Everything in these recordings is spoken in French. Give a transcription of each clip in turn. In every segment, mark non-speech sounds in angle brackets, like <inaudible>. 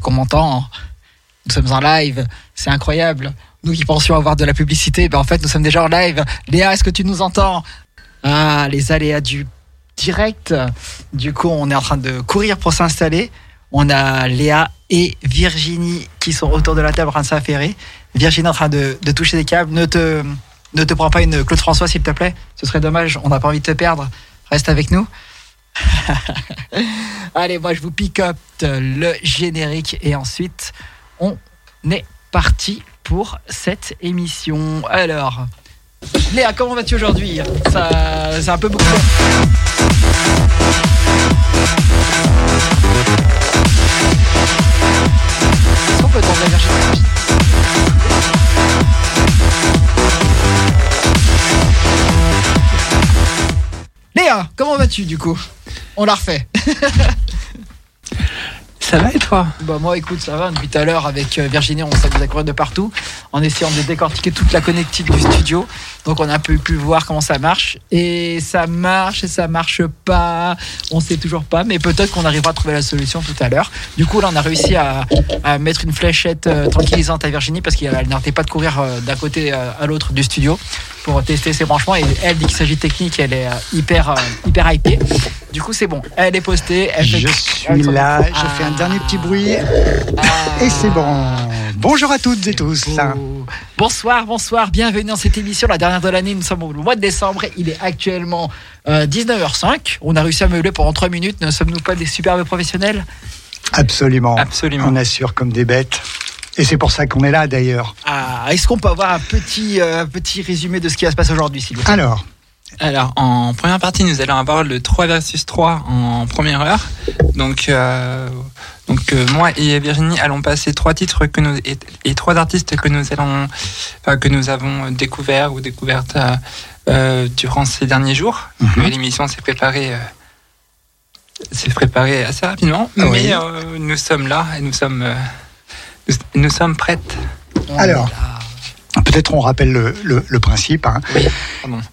qu'on m'entend Nous sommes en live, c'est incroyable. Nous qui pensions avoir de la publicité, ben en fait nous sommes déjà en live. Léa, est-ce que tu nous entends? Ah, les aléas du direct. Du coup, on est en train de courir pour s'installer. On a Léa et Virginie qui sont autour de la table en train de s'affairer. Virginie en train de, de toucher des câbles. Ne te, ne te prends pas une Claude François, s'il te plaît. Ce serait dommage. On n'a pas envie de te perdre. Reste avec nous. <laughs> Allez, moi je vous pick up le générique et ensuite on est parti pour cette émission. Alors, Léa, comment vas-tu aujourd'hui? Ça, c'est un peu beaucoup. Est-ce Léa, comment vas-tu du coup? On l'a refait. <laughs> Ça va et toi? Bah moi écoute ça va. Depuis tout à l'heure avec euh, Virginie on s'est à courir de partout. En essayant de décortiquer toute la connectique du studio. Donc on a un peu pu voir comment ça marche. Et ça marche et ça marche pas. On sait toujours pas mais peut-être qu'on arrivera à trouver la solution tout à l'heure. Du coup là on a réussi à, à mettre une fléchette euh, tranquillisante à Virginie parce qu'elle n'arrêtait pas de courir euh, d'un côté à l'autre du studio pour tester ses branchements et elle dit qu'il s'agit de technique elle est euh, hyper euh, hyper hypée du coup c'est bon elle est postée elle fait- Je suis là, j'ai fait un dernier petit bruit Ah. et c'est bon. Bonjour à toutes et tous. Beau. Bonsoir, bonsoir, bienvenue dans cette émission, la dernière de l'année. Nous sommes au mois de décembre. Il est actuellement euh, 19h05. On a réussi à meubler pendant 3 minutes. Ne sommes-nous pas des superbes professionnels? Absolument. Absolument. On assure comme des bêtes. Et c'est pour ça qu'on est là d'ailleurs. ah, Est-ce qu'on peut avoir un petit, euh, petit résumé de ce qui va se passer aujourd'hui, s'il vous plaît? Alors, Alors, en première partie, nous allons avoir le 3 versus 3 en première heure. Donc, euh, donc euh, moi et Virginie allons passer trois titres que nous et, et trois artistes que nous allons, enfin, que nous avons découverts ou découvertes durant ces derniers jours. Mhm. L'émission s'est préparée. euh, s'est préparée assez rapidement, oui. mais euh, nous sommes là et nous sommes, euh, nous, sommes prêtes. Alors. peut-être on rappelle le, le- le principe. hein. Oui.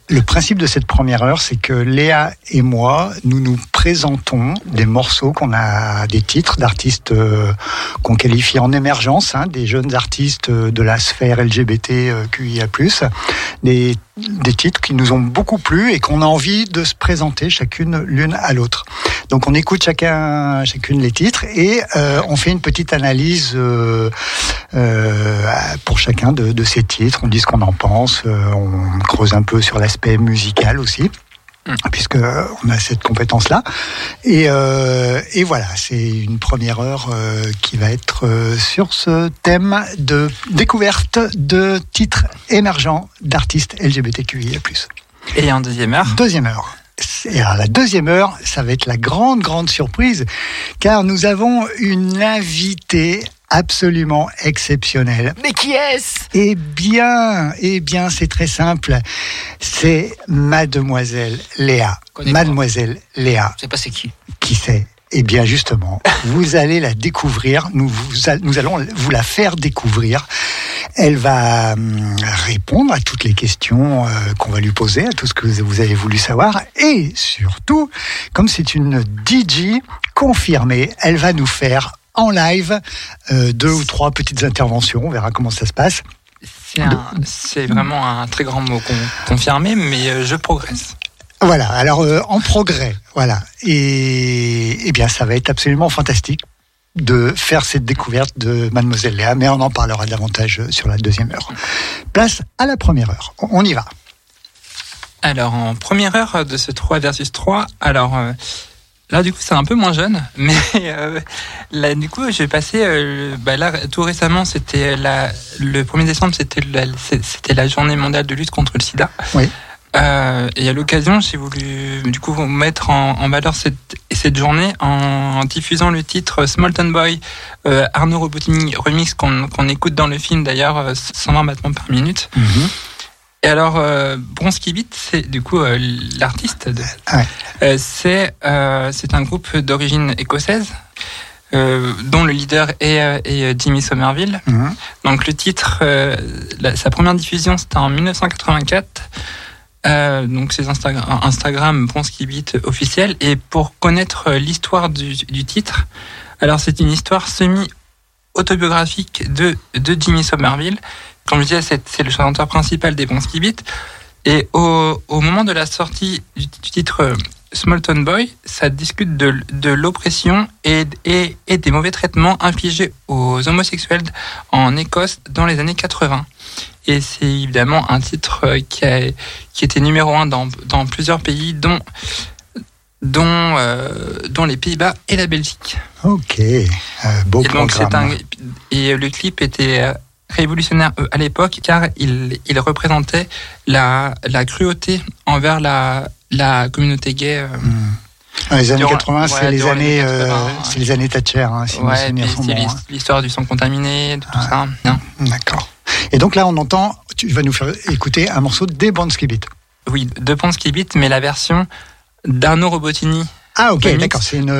Le principe de cette première heure, c'est que Léa et moi, nous nous présentons des morceaux qu'on a, des titres d'artistes euh, qu'on qualifie en émergence, hein, des jeunes artistes euh, de la sphère LGBTQIA+, des, des titres qui nous ont beaucoup plu et qu'on a envie de se présenter chacune l'une à l'autre. Donc on écoute chacun, chacune les titres et euh, on fait une petite analyse euh, euh, pour chacun de, de ces titres. On dit ce qu'on en pense, euh, on creuse un peu sur l'aspect musical aussi. Mm. Puisque euh, on a cette compétence-là, et, euh, et voilà, c'est une première heure euh, qui va être euh, sur ce thème de découverte de titres émergents d'artistes LGBTQIA+. Et en deuxième heure, Deuxième heure. Et alors, la deuxième heure, ça va être la grande, grande surprise, car nous avons une invitée absolument exceptionnelle. Mais qui est-ce? Eh bien, eh bien, c'est très simple. C'est Mademoiselle Léa. Mademoiselle Léa. Je sais pas c'est qui. Qui c'est? Eh bien, justement, vous allez la découvrir. Nous, vous a- nous allons vous la faire découvrir. Elle va hum, répondre à toutes les questions euh, qu'on va lui poser, à tout ce que vous avez voulu savoir. Et surtout, comme c'est une DJ confirmée, elle va nous faire en live euh, deux ou trois petites interventions. On verra comment ça se passe. c'est vraiment un très grand mot con- confirmé, mais euh, je progresse. Voilà, alors euh, en progrès, voilà. Et, eh bien, ça va être absolument fantastique de faire cette découverte de Mademoiselle Léa, mais on en parlera davantage sur la deuxième heure. Place à la première heure. On on y va. Alors, en première heure de ce 3 versus 3, alors euh, là, du coup, c'est un peu moins jeune, <laughs> mais euh, là, du coup, j'ai passé, euh, bah, là, tout récemment, c'était la, le 1er décembre, c'était la, c'était la journée mondiale de lutte contre le sida. Oui. Euh, et à l'occasion, j'ai voulu du coup mettre en, en valeur cette, cette journée en, diffusant le titre Smolton Boy euh, Arnaud Robotini remix qu'on qu'on écoute dans le film d'ailleurs euh, 120 battements par minute. Et alors, euh, Bronski Beat, c'est du coup euh, l'artiste. de- Ouais. Euh, c'est euh, c'est un groupe d'origine écossaise. dont le leader est, est, Jimmy Somerville. Mhm. Donc le titre, la- sa première diffusion c'était en 1984. Euh, donc c'est Instagram, Instagram Bronski Beat officiel. Et pour connaître l'histoire du, du titre, alors c'est une histoire semi autobiographique de, de Jimmy Somerville. Comme je disais, c'est le chanteur principal des Bons Skibit. Et au, au, moment de la sortie du, titre euh, Smallton Boy, ça discute de, de l'oppression et, et, et, des mauvais traitements infligés aux homosexuels en Écosse dans les années 80. Et c'est évidemment un titre euh, qui, a, qui était numéro un dans, dans plusieurs pays, dont, dont, euh, dont les Pays-Bas et la Belgique. Ok, euh, beau et donc un, et le clip était révolutionnaire euh, à l'époque car il, il représentait la, la cruauté envers la, la communauté gay. Euh. Les années 80, c'est les années, euh, c'est les années Thatcher, hein, si ouais, c'est hein. l'histoire du sang contaminé, de tout ça. D'accord. Et donc là, on entend, tu vas nous faire écouter un morceau des Skibit. Oui, de Skibit, mais la version d'Arnaud Robotini ah ok, d'accord, c'est une,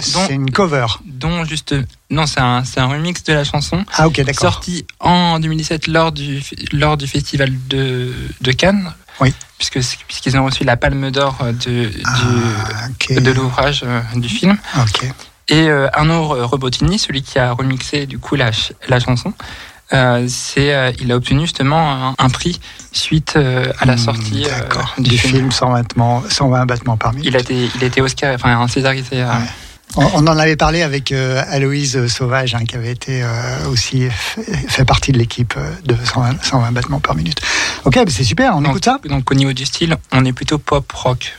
c'est une cover. Dont juste, non, c'est un, c'est un remix de la chanson. Ah ok, d'accord. Sorti en 2017 lors du, lors du festival de, de Cannes. Oui. Puisque, puisqu'ils ont reçu la palme d'or de, ah, de l'ouvrage euh, du film. Ok. Et euh, Arnaud Robotini, celui qui a remixé du coup la, la chanson, euh, c'est euh, il a obtenu justement un, prix suite euh, à la hmm, sortie du, film, 120, 120 battements par minute. Il a été, il a été Oscar, enfin un Césarisé. On, on, en avait parlé avec Aloïse Sauvage, hein, qui avait été aussi fait partie de l'équipe de 120, 120, battements par minute. Ok, c'est super, on donc, écoute ça. Donc au niveau du style, on est plutôt pop rock.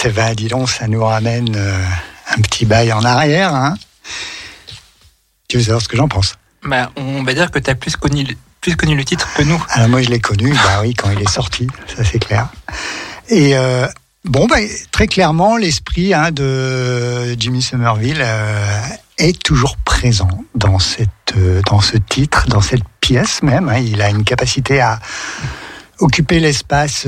Beat, eh ben, dis donc, ça nous ramène euh, un petit bail en arrière. Hein. Tu veux savoir ce que j'en pense? Bah, On va dire que tu as plus connu, plus connu le titre que nous. Alors moi, je l'ai connu, bah oui, quand il est sorti, ça c'est clair. Et euh, bon, bah, très clairement, l'esprit hein, de Jimmy Somerville euh, est toujours présent dans, cette, euh, dans ce titre, dans cette pièce même. hein. Il a une capacité à occuper l'espace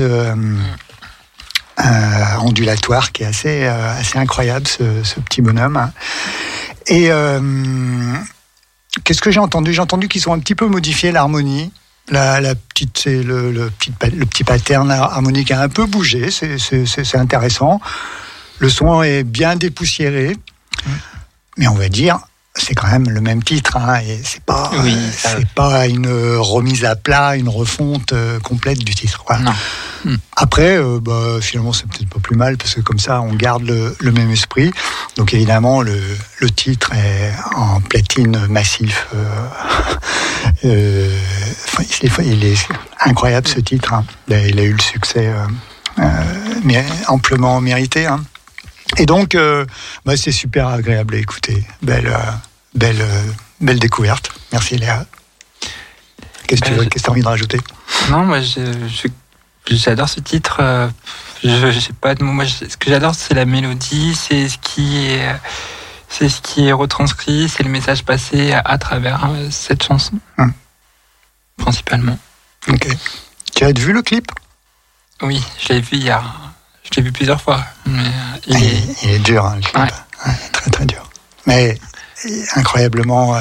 ondulatoire qui est assez, euh, assez incroyable, ce, ce petit bonhomme. Et euh, qu'est-ce que j'ai entendu? J'ai entendu qu'ils ont un petit peu modifié l'harmonie. La, la petite, c'est le, le, petit, le petit pattern harmonique a un peu bougé, c'est intéressant. Le son est bien dépoussiéré, mais on va dire, c'est quand même le même titre, hein, et c'est pas, Oui, euh, c'est pas une remise à plat, une refonte euh, complète du titre. Voilà. Non. Après, euh, bah, finalement, c'est peut-être pas plus mal parce que comme ça, on garde le, le même esprit. Donc évidemment, le, le titre est en platine massif. euh, <laughs> euh, enfin, il, est, il est incroyable ce titre. hein. Il, a, il a eu le succès mais amplement mérité. hein. Et donc, euh, bah, c'est super agréable à écouter. Belle, euh, belle, euh, belle découverte. Merci Léa. Qu'est-ce que tu tu as envie de rajouter? Non, moi, j'adore ce titre. Je, je sais pas de. Moi, je- ce que j'adore, c'est la mélodie, c'est ce qui est, c'est ce qui est retranscrit, c'est le message passé à, à travers cette chanson, Hum. principalement. Ok. Tu as vu le clip? Oui, je l'ai vu hier. Je l'ai vu plusieurs fois. Mais euh, il Ah, est- il, est, il est dur, hein, le clip. Ouais. Ouais, très très dur. Mais incroyablement, euh,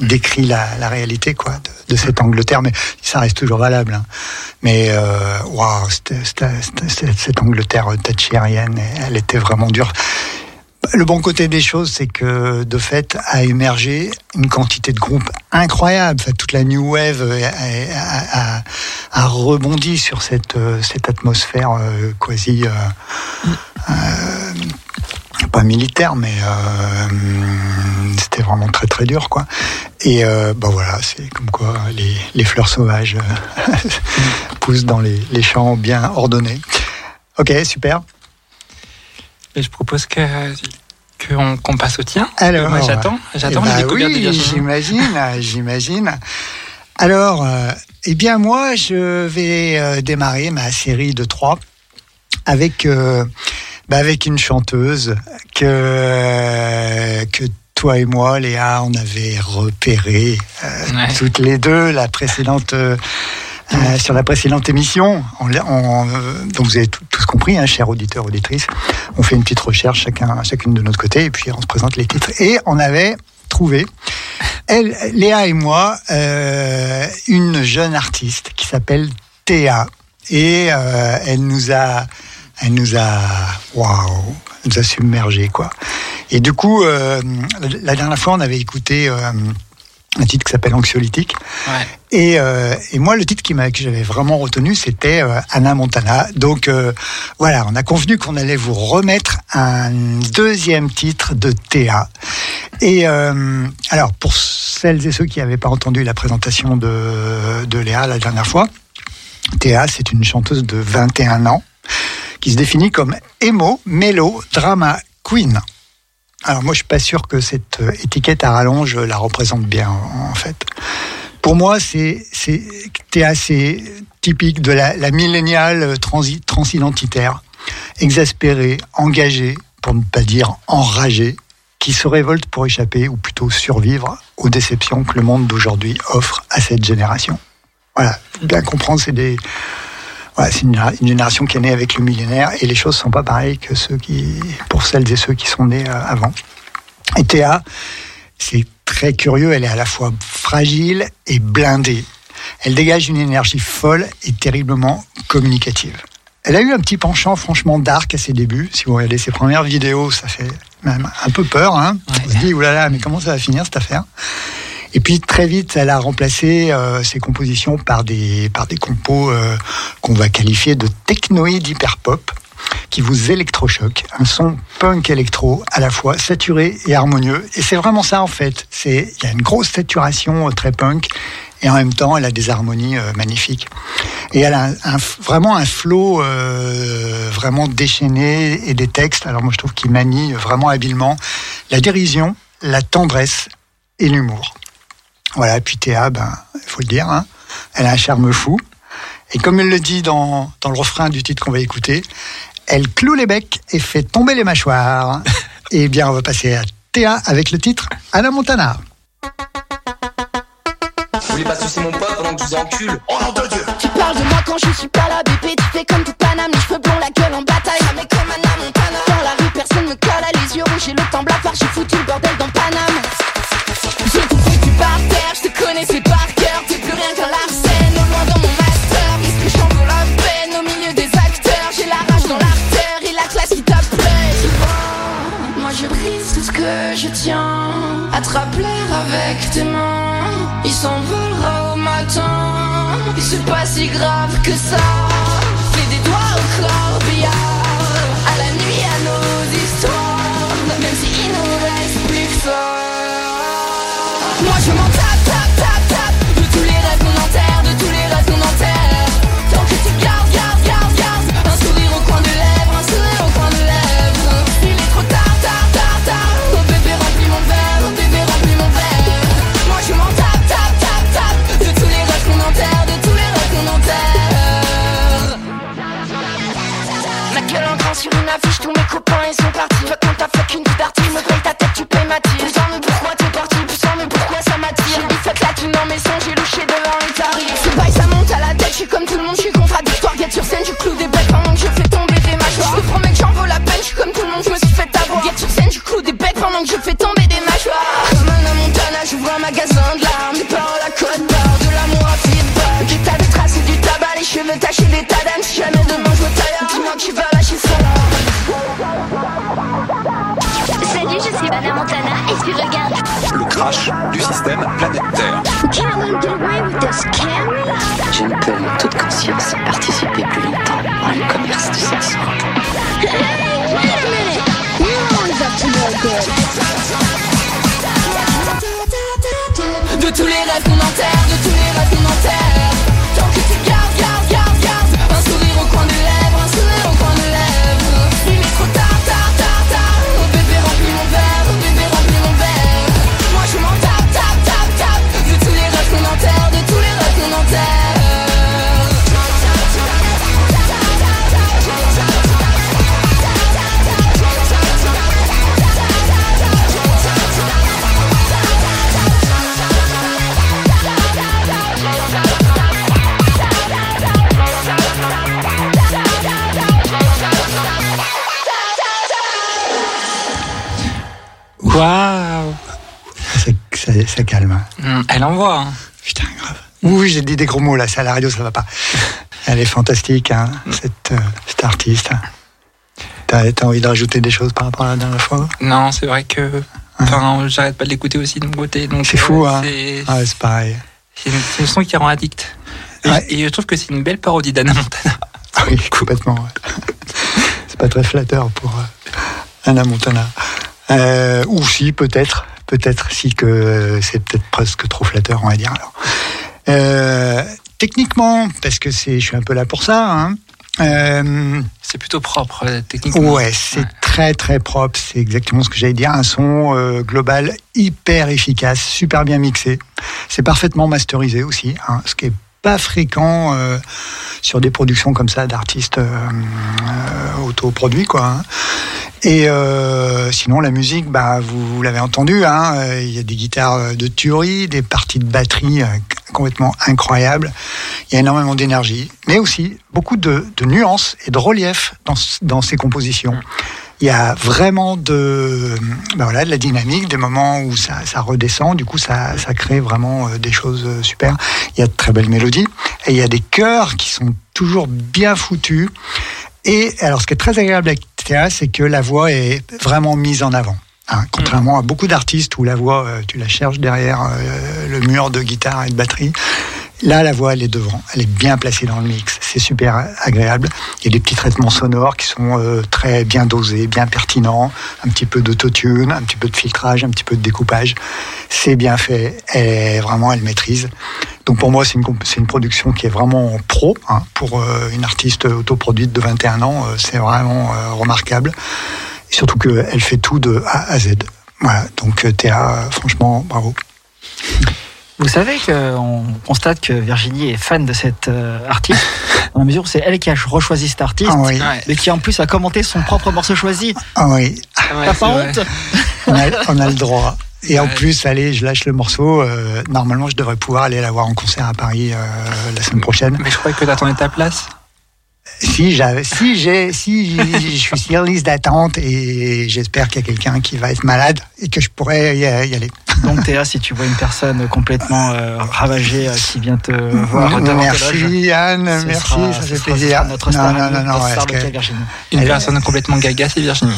il décrit la, la réalité quoi de, de cette Angleterre. Mais ça reste toujours valable. hein. Mais euh, waouh, cette Angleterre thatchérienne, elle était vraiment dure. Le bon côté des choses, c'est que de fait a émergé une quantité de groupes incroyables. Enfin, toute la new wave euh, a, rebondi sur cette, euh, cette atmosphère euh, quasi euh, pas militaire, mais c'était vraiment très très dur, quoi. Et bah voilà, c'est comme quoi les, fleurs sauvages <laughs> poussent dans les, les champs bien ordonnés. Ok, super. Et je propose que qu'on passe au tien. Alors, moi, j'attends, j'attends Eh ben oui, j'imagine, <laughs> j'imagine. Alors, euh, eh bien moi, je vais euh, démarrer ma série de trois avec euh, bah, avec une chanteuse que que toi et moi, Léa, on avait repéré euh, Ouais. toutes les deux la précédente. Euh, sur la précédente émission, on, on, euh, donc vous avez tous compris, hein, chers auditeurs, auditrices, on fait une petite recherche chacun, chacune de notre côté, et puis on se présente les titres. Et on avait trouvé, elle, Léa et moi, euh, une jeune artiste qui s'appelle Théa, et euh, elle nous a, elle nous a, waouh, elle nous a submergé quoi. Et du coup, euh, la dernière fois, on avait écouté. Un titre qui s'appelle Anxiolytique. Ouais. Et, euh, et moi, le titre qui que j'avais vraiment retenu, c'était euh, Anna Montana. Donc euh, voilà, on a convenu qu'on allait vous remettre un deuxième titre de Théa. Et euh, alors, pour celles et ceux qui n'avaient pas entendu la présentation de, de Léa la dernière fois, Théa, c'est une chanteuse de 21 ans qui se définit comme emo, mélo, drama, queen. Alors moi, je suis pas sûr que cette euh, étiquette à rallonge la représente bien, en fait. Pour moi, c'est assez typique de la, la milléniale transi, transidentitaire, exaspérée, engagée, pour ne pas dire enragée, qui se révolte pour échapper ou plutôt survivre aux déceptions que le monde d'aujourd'hui offre à cette génération. Voilà, bien comprendre, c'est des voilà, c'est une, une génération qui est née avec le millénaire et les choses sont pas pareilles que ceux qui, pour celles et ceux qui sont nés euh, avant. Et Théa, c'est très curieux, elle est à la fois fragile et blindée. Elle dégage une énergie folle et terriblement communicative. Elle a eu un petit penchant franchement dark à ses débuts. Si vous regardez ses premières vidéos, ça fait même un peu peur. Hein Ouais. On se dit, oulala, mais comment ça va finir cette affaire? Et puis très vite, elle a remplacé euh, ses compositions par des, par des compos euh, qu'on va qualifier de technoïdes hyper-pop, qui vous électrochoquent. Un son punk électro à la fois saturé et harmonieux. Et c'est vraiment ça en fait. C'est Il y a une grosse saturation euh, très punk et en même temps, elle a des harmonies euh, magnifiques. Et elle a un, vraiment un flow euh, vraiment déchaîné et des textes. Alors moi, je trouve qu'il manie vraiment habilement la dérision, la tendresse et l'humour. Voilà. Puis Théa, ben, il faut le dire, hein, elle a un charme fou. Et comme elle le dit dans, dans le refrain du titre qu'on va écouter, elle cloue les becs et fait tomber les mâchoires. <laughs> Eh bien, on va passer à Théa avec le titre Anna Montana. Vous voulez pas sucer mon pote pendant que je vous encule? Oh nom de Dieu Tu parles de moi quand je suis pas là, bébé. Tu fais comme tout Paname, les cheveux blonds, la gueule en bataille. Jamais comme Anna Montana. Dans la rue, personne me colle, à les yeux rouges et le temps blafard. J'ai foutu le bordel dans Paname. Connaissais par cœur. T'es plus rien qu'un larcène, au loin dans mon master. Est-ce que j'en veux la peine au milieu des acteurs J'ai la rage dans l'artère et la classe qui t'appelle. Tu moi je brise tout ce que je tiens. Attrape-l'air avec tes mains. Il s'envolera au matin. Et c'est pas si grave que ça. J'ai dit des gros mots là, c'est à la radio, ça va pas. Elle est fantastique, hein, cette, euh, cette artiste. T'as t'as envie de rajouter des choses par rapport à la dernière fois? Non, c'est vrai que. Enfin, j'arrête pas de l'écouter aussi de mon côté. donc, C'est fou, euh, hein. C'est Ouais, c'est pareil. c'est une, une son qui rend addict. Et, Ouais. et je trouve que c'est une belle parodie d'Anna Montana. Ah <laughs> Oui, complètement. <laughs> C'est pas très flatteur pour euh, Anna Montana. Euh, ou si, peut-être. Peut-être si que euh, c'est peut-être presque trop flatteur, on va dire. Alors. Euh, techniquement, parce que c'est, je suis un peu là pour ça. Hein, euh, C'est plutôt propre, euh, techniquement. Ouais, c'est très très propre, c'est exactement ce que j'allais dire. Un son euh, global hyper efficace, super bien mixé. C'est parfaitement masterisé aussi, hein, ce qui est pas fréquent euh, sur des productions comme ça d'artistes euh, autoproduits quoi. hein. Et euh, sinon la musique, bah vous, l'avez entendu, hein, euh, il y a des guitares de tuerie, des parties de batterie complètement incroyables. Il y a énormément d'énergie, mais aussi beaucoup de, de nuances et de relief dans, dans ces compositions. Il y a vraiment de, ben voilà, de la dynamique, des moments où ça, redescend, du coup ça, crée vraiment euh, des choses euh, super. Il y a de très belles mélodies et il y a des chœurs qui sont toujours bien foutus. Et alors ce qui est très agréable avec Théa, c'est que la voix est vraiment mise en avant. hein. contrairement à beaucoup d'artistes où la voix, euh, tu la cherches derrière le mur de guitare et de batterie. Là, la voix, elle est devant. Elle est bien placée dans le mix. C'est super agréable. Il y a des petits traitements sonores qui sont euh, très bien dosés, bien pertinents. Un petit peu d'autotune, un petit peu de filtrage, un petit peu de découpage. C'est bien fait. Vraiment, elle maîtrise. Donc pour moi, c'est une, production qui est vraiment pro. hein. Pour euh, une artiste autoproduite de 21 ans, euh, c'est vraiment remarquable. Et surtout qu'elle fait tout de A à Z. Voilà. Donc Théa, franchement, bravo. Vous savez qu'on constate que Virginie est fan de cette euh, artiste, <laughs> dans la mesure où c'est elle qui a rechoisi cet artiste, Ah oui. Mais qui en plus a commenté son propre morceau choisi. Ah oui. T'as pas honte? On a, on a le droit. Et en plus, allez, je lâche le morceau. euh, normalement, je devrais pouvoir aller la voir en concert à Paris euh, la semaine prochaine. Mais je croyais que t'attendais ta place. Si j'avais, si j'ai, si je suis sur liste d'attente et j'espère qu'il y a quelqu'un qui va être malade et que je pourrais y, y aller. Donc Théa, si tu vois une personne complètement euh, ravagée euh, qui vient te voir merci Anne, merci, sera- ça fait plaisir. sera Notre star, non, non, non, non, notre star Virginie. Une personne complètement gaga, c'est Virginie.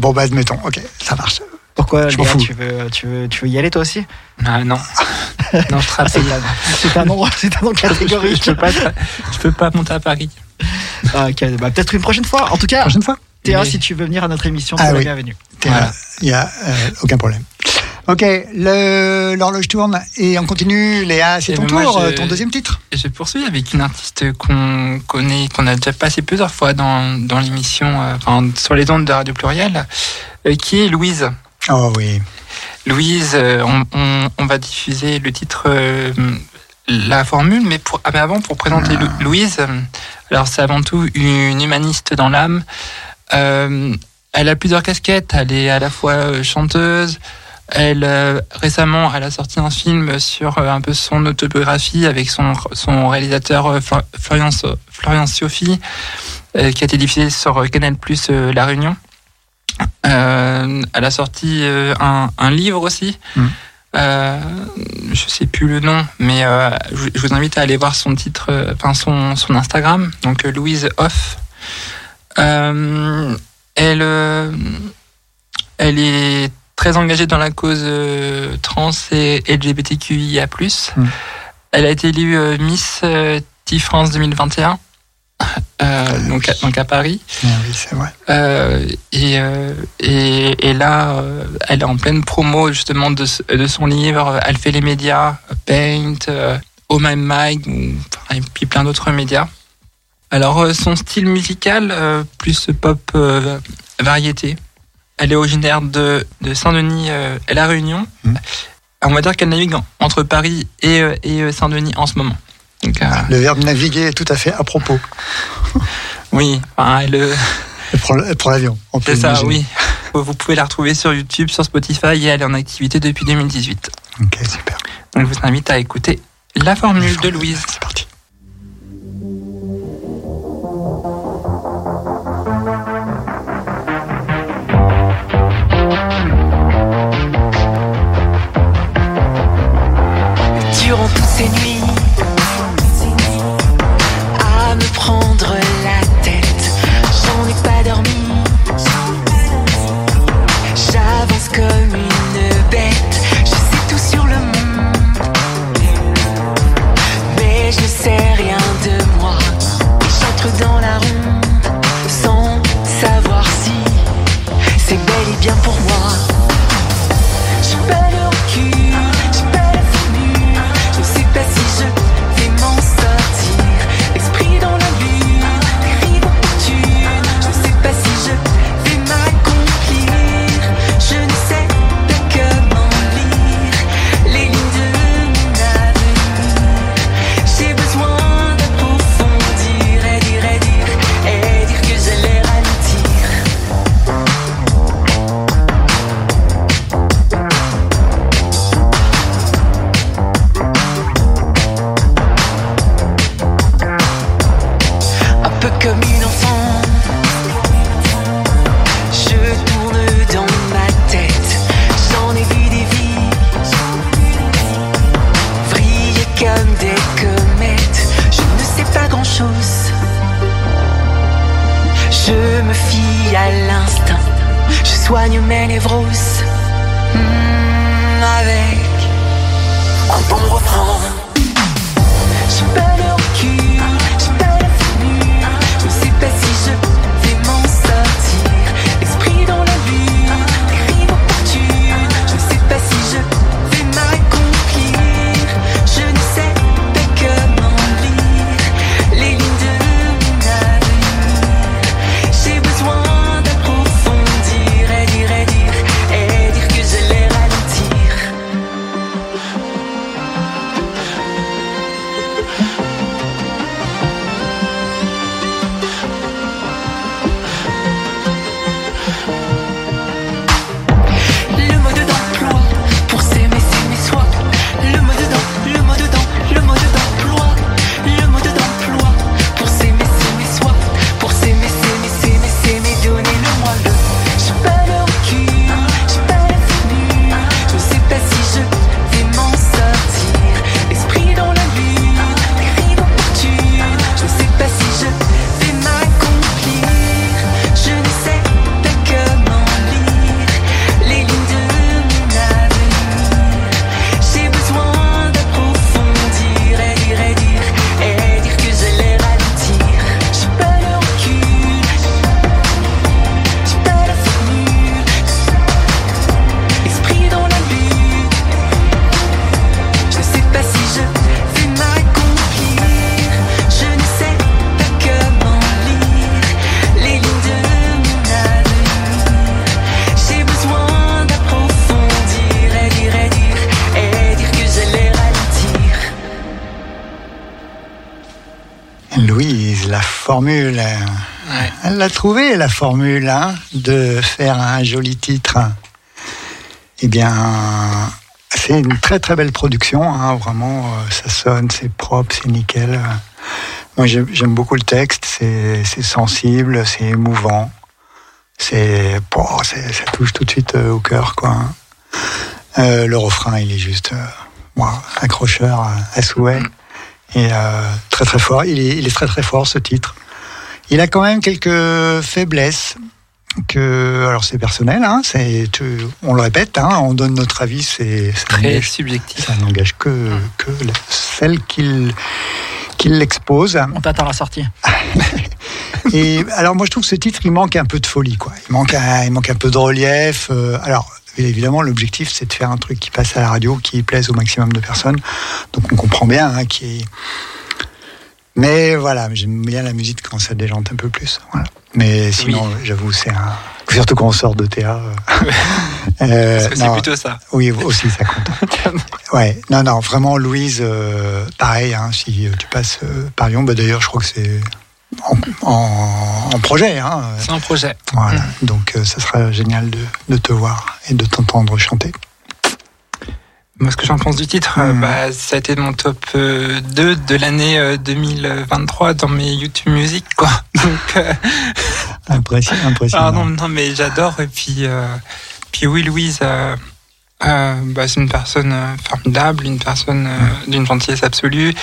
Bon bah admettons, ok, ça marche. Pourquoi Je m'en Léa, fous. tu veux, tu, veux, tu veux y aller toi aussi Ah non. <laughs> non, je C'est travaille. c'est un nom, c'est un nom Je catégorique. peux pas, je peux pas monter à Paris. Ah, ok, bah, Peut-être une prochaine fois. En tout cas, Prochaine fois. Théa, Mais- si tu veux venir à notre émission, tu Ah es la oui. bienvenue. Voilà. là, Il y a euh, aucun problème. Ok, l'horloge tourne et on continue. Léa, c'est ton ben tour, je- euh, ton deuxième titre. Je poursuis avec une artiste qu'on connaît, qu'on a déjà passé plusieurs fois dans, dans l'émission, euh, enfin, sur les ondes de Radio Pluriel, euh, qui est Louise. Oh oui. Louise, euh, on, on- on va diffuser le titre, euh, la formule, mais, pour, ah, mais avant, pour présenter Lou- Louise, euh, alors c'est avant tout une humaniste dans l'âme. Euh, elle a plusieurs casquettes, elle est à la fois chanteuse, elle euh, récemment, elle a sorti un film sur euh, un peu son autobiographie avec son, son réalisateur Flo- Florian, Florian Sophie, qui a été diffusé sur Canal Plus La Réunion. Euh, elle a sorti euh, un, un livre aussi. Mhm. Euh, je sais plus le nom, mais euh, je, je vous invite à aller voir son titre, euh, enfin son, son Instagram, donc Louise Off. Euh, elle, elle est très engagée dans la cause trans et LGBTQIA+. Mhm. Elle a été élue Miss T-France 2021, euh, donc, à, donc à Paris. Ah oui, c'est vrai. Euh, et, euh, et, et là, euh, elle est en pleine promo justement de, de son livre. Elle fait les médias, Paint, euh, Oh My enfin, et puis plein d'autres médias. Alors, euh, son style musical, euh, plus pop euh, variété. Elle est originaire de, de Saint-Denis euh, et La Réunion. Mhm. On va dire qu'elle navigue en- entre Paris et, euh, et euh, Saint-Denis en ce moment. Donc, euh, Le verbe naviguer est tout à fait à propos. oui, enfin, elle, Elle prend, l'avion. C'est ça, oui. Vous pouvez la retrouver sur YouTube, sur Spotify et elle est en activité depuis 2018. Ok, super. Donc je vous invite à écouter la formule de Louise. C'est parti. Elle l'a trouvée, la formule, hein, de faire un joli titre. Eh bien, c'est une très très belle production, hein, vraiment, euh, ça sonne, c'est propre, c'est nickel. Moi, j'aime beaucoup le texte, c'est sensible, c'est émouvant, c'est, ça touche tout de suite euh, au cœur, quoi. hein. Euh, le refrain, il est juste, accrocheur à, souhait. Et très très fort. Il est, il est très très fort ce titre. Il a quand même quelques faiblesses que, alors c'est personnel, hein, c'est, on le répète, hein, on donne notre avis, c'est Très subjectif. ça n'engage que, que la- celle qu'il qu'il l'expose. On t'attend à la sortie. <laughs> Et alors moi je trouve que ce titre il manque un peu de folie quoi. Il manque un, il manque un peu de relief. euh, alors évidemment l'objectif c'est de faire un truc qui passe à la radio, qui plaise au maximum de personnes. Donc on comprend bien hein, qui est. Mais voilà, j'aime bien la musique quand ça déjante un peu plus. Voilà. Mais sinon j'avoue c'est un. Surtout quand on sort de théâtre. euh, <laughs> que c'est plutôt ça. oui, aussi, ça compte. <laughs> ouais, non, non, vraiment, Louise, euh, pareil, hein, si tu passes euh, par Lyon, bah, d'ailleurs, je crois que c'est en, en- en projet. Hein, C'est un projet. voilà. Donc, euh, ça sera génial de, de te voir et de t'entendre chanter. Moi, ce que j'en pense du titre, euh, Mhm. bah, ça a été mon top euh, 2 de l'année euh, 2023 dans mes YouTube Music, quoi. <laughs> Donc, euh, <laughs> Impression, impressionnant. ah, non, non, mais j'adore. Et puis, euh, puis oui, Louise, euh, euh, bah, c'est une personne euh, formidable, une personne euh, d'une gentillesse absolue,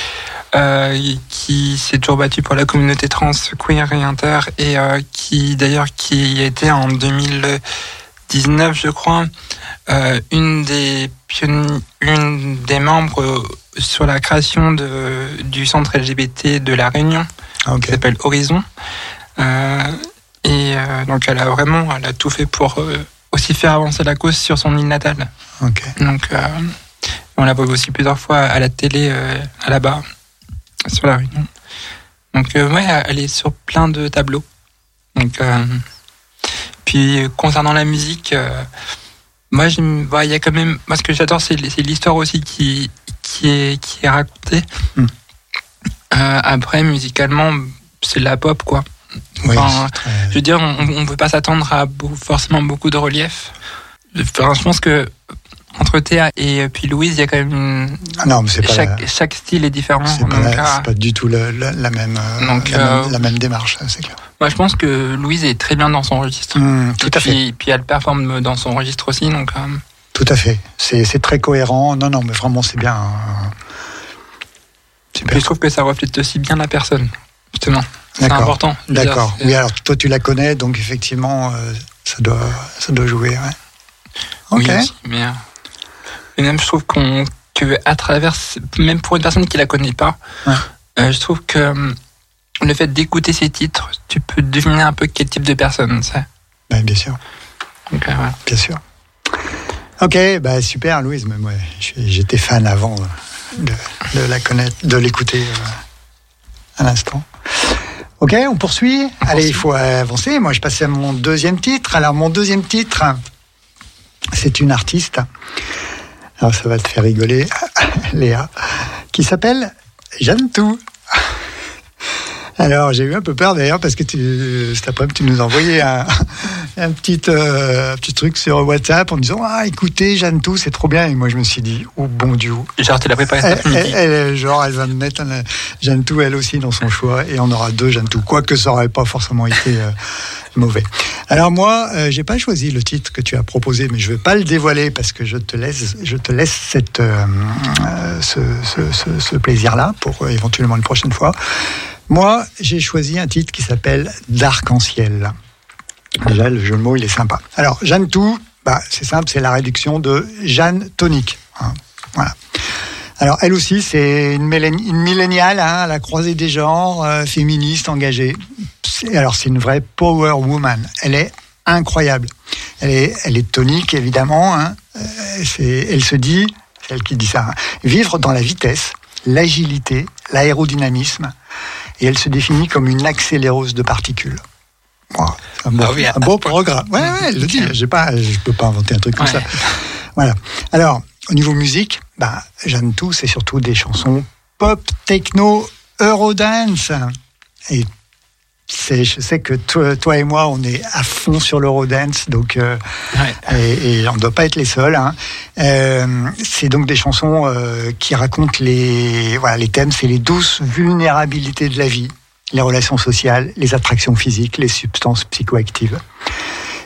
euh, qui s'est toujours battue pour la communauté trans, queer et inter, et euh, qui, d'ailleurs, qui était en 2019, je crois, euh, une des une des membres euh, sur la création de, du centre LGBT de la Réunion Ah, qui s'appelle Horizon. Euh, et euh, donc elle a vraiment, elle a tout fait pour aussi faire avancer la cause sur son île natale. Donc on la voit aussi plusieurs fois à la télé à là-bas sur la Réunion. Donc ouais, elle est sur plein de tableaux. Donc puis concernant la musique, euh, moi bah, il y a quand même, moi ce que j'adore c'est l'histoire aussi qui qui est qui est racontée. Hmm. Euh, après musicalement c'est de la pop quoi. Oui, Enfin, c'est très- Je veux dire, on ne peut pas s'attendre à forcément beaucoup de relief. Enfin, je pense que entre Théa et euh, puis Louise, il y a quand même une... Ah non, mais c'est pas, chaque, la- chaque style est différent. c'est pas, Donc, la- euh, pas du tout la, même, euh, Donc, la, euh, même, la même démarche, ça, c'est clair. moi, je pense que Louise est très bien dans son registre. Hum, tout et à fait. puis, puis elle performe dans son registre aussi. Donc, euh, Tout à fait. C'est très cohérent. Non, non, mais vraiment, c'est bien. hein. puis Super. je trouve que ça reflète aussi bien la personne, justement. C'est important. D'accord. Oui, alors toi, tu la connais, donc effectivement, euh, ça, doit, ça doit jouer. Ouais. Ok. Oui, mais, et même, je trouve qu'on que à travers, même pour une personne qui la connaît pas, Ouais. euh, je trouve que euh, le fait d'écouter ces titres, tu peux deviner un peu quel type de personne c'est. Ben, bien sûr, Donc, euh, voilà. bien sûr. Ok, bah super, Louise. Mais moi, j'étais fan avant de, de la connaître, de l'écouter euh, à l'instant. Ok, on poursuit. Allez, il faut avancer. Moi, je passe à mon deuxième titre. Alors, mon deuxième titre, c'est une artiste. Alors, ça va te faire rigoler, <laughs> Léa, qui s'appelle Jeanne Tout. Alors, j'ai eu un peu peur d'ailleurs parce que tu, cet après-midi, tu nous envoyé un, un petit, euh, petit truc sur WhatsApp en disant Ah, écoutez, Jeanne Tout, c'est trop bien. Et moi, je me suis dit Oh bon Dieu. Genre, tu l'as préparé cet genre, elle va me mettre un- Jeanne Tout, elle aussi, dans son choix. Et on aura deux Jeanne Tout. Quoique ça aurait pas forcément été euh, mauvais. Alors, moi, euh, j'ai pas choisi le titre que tu as proposé, mais je vais pas le dévoiler parce que je te laisse, je te laisse cette, euh, ce, ce- ce- ce plaisir-là pour éventuellement une prochaine fois. Moi, j'ai choisi un titre qui s'appelle D'arc-en-ciel. Déjà, le jeu de mots, il est sympa. Alors, Jeanne Tout, bah, c'est simple, c'est la réduction de Jeanne Tonique. hein. Voilà. Alors, elle aussi, c'est une, milléni- une milléniale, hein, à la croisée des genres, euh, féministe, engagée. Alors, c'est une vraie power woman. Elle est incroyable. Elle est, elle est tonique, évidemment. hein. Euh, elle se dit, c'est elle qui dit ça, vivre dans la vitesse, l'agilité, l'aérodynamisme. Et elle se définit comme une accéléreuse de particules. Un beau, Ah oui, un beau programme. Ouais, ouais, elle le dit. J'ai pas, je peux pas inventer un truc comme Ouais. ça. Voilà. Alors, au niveau musique, bah, Jeanne Tout, c'est surtout des chansons pop, techno, eurodance. Et c'est, je sais que toi, toi et moi, on est à fond sur l'eurodance, donc euh, Ouais. et, et on ne doit pas être les seuls. hein. Euh, c'est donc des chansons euh, qui racontent les, voilà, les thèmes, c'est les douces vulnérabilités de la vie, les relations sociales, les attractions physiques, les substances psychoactives.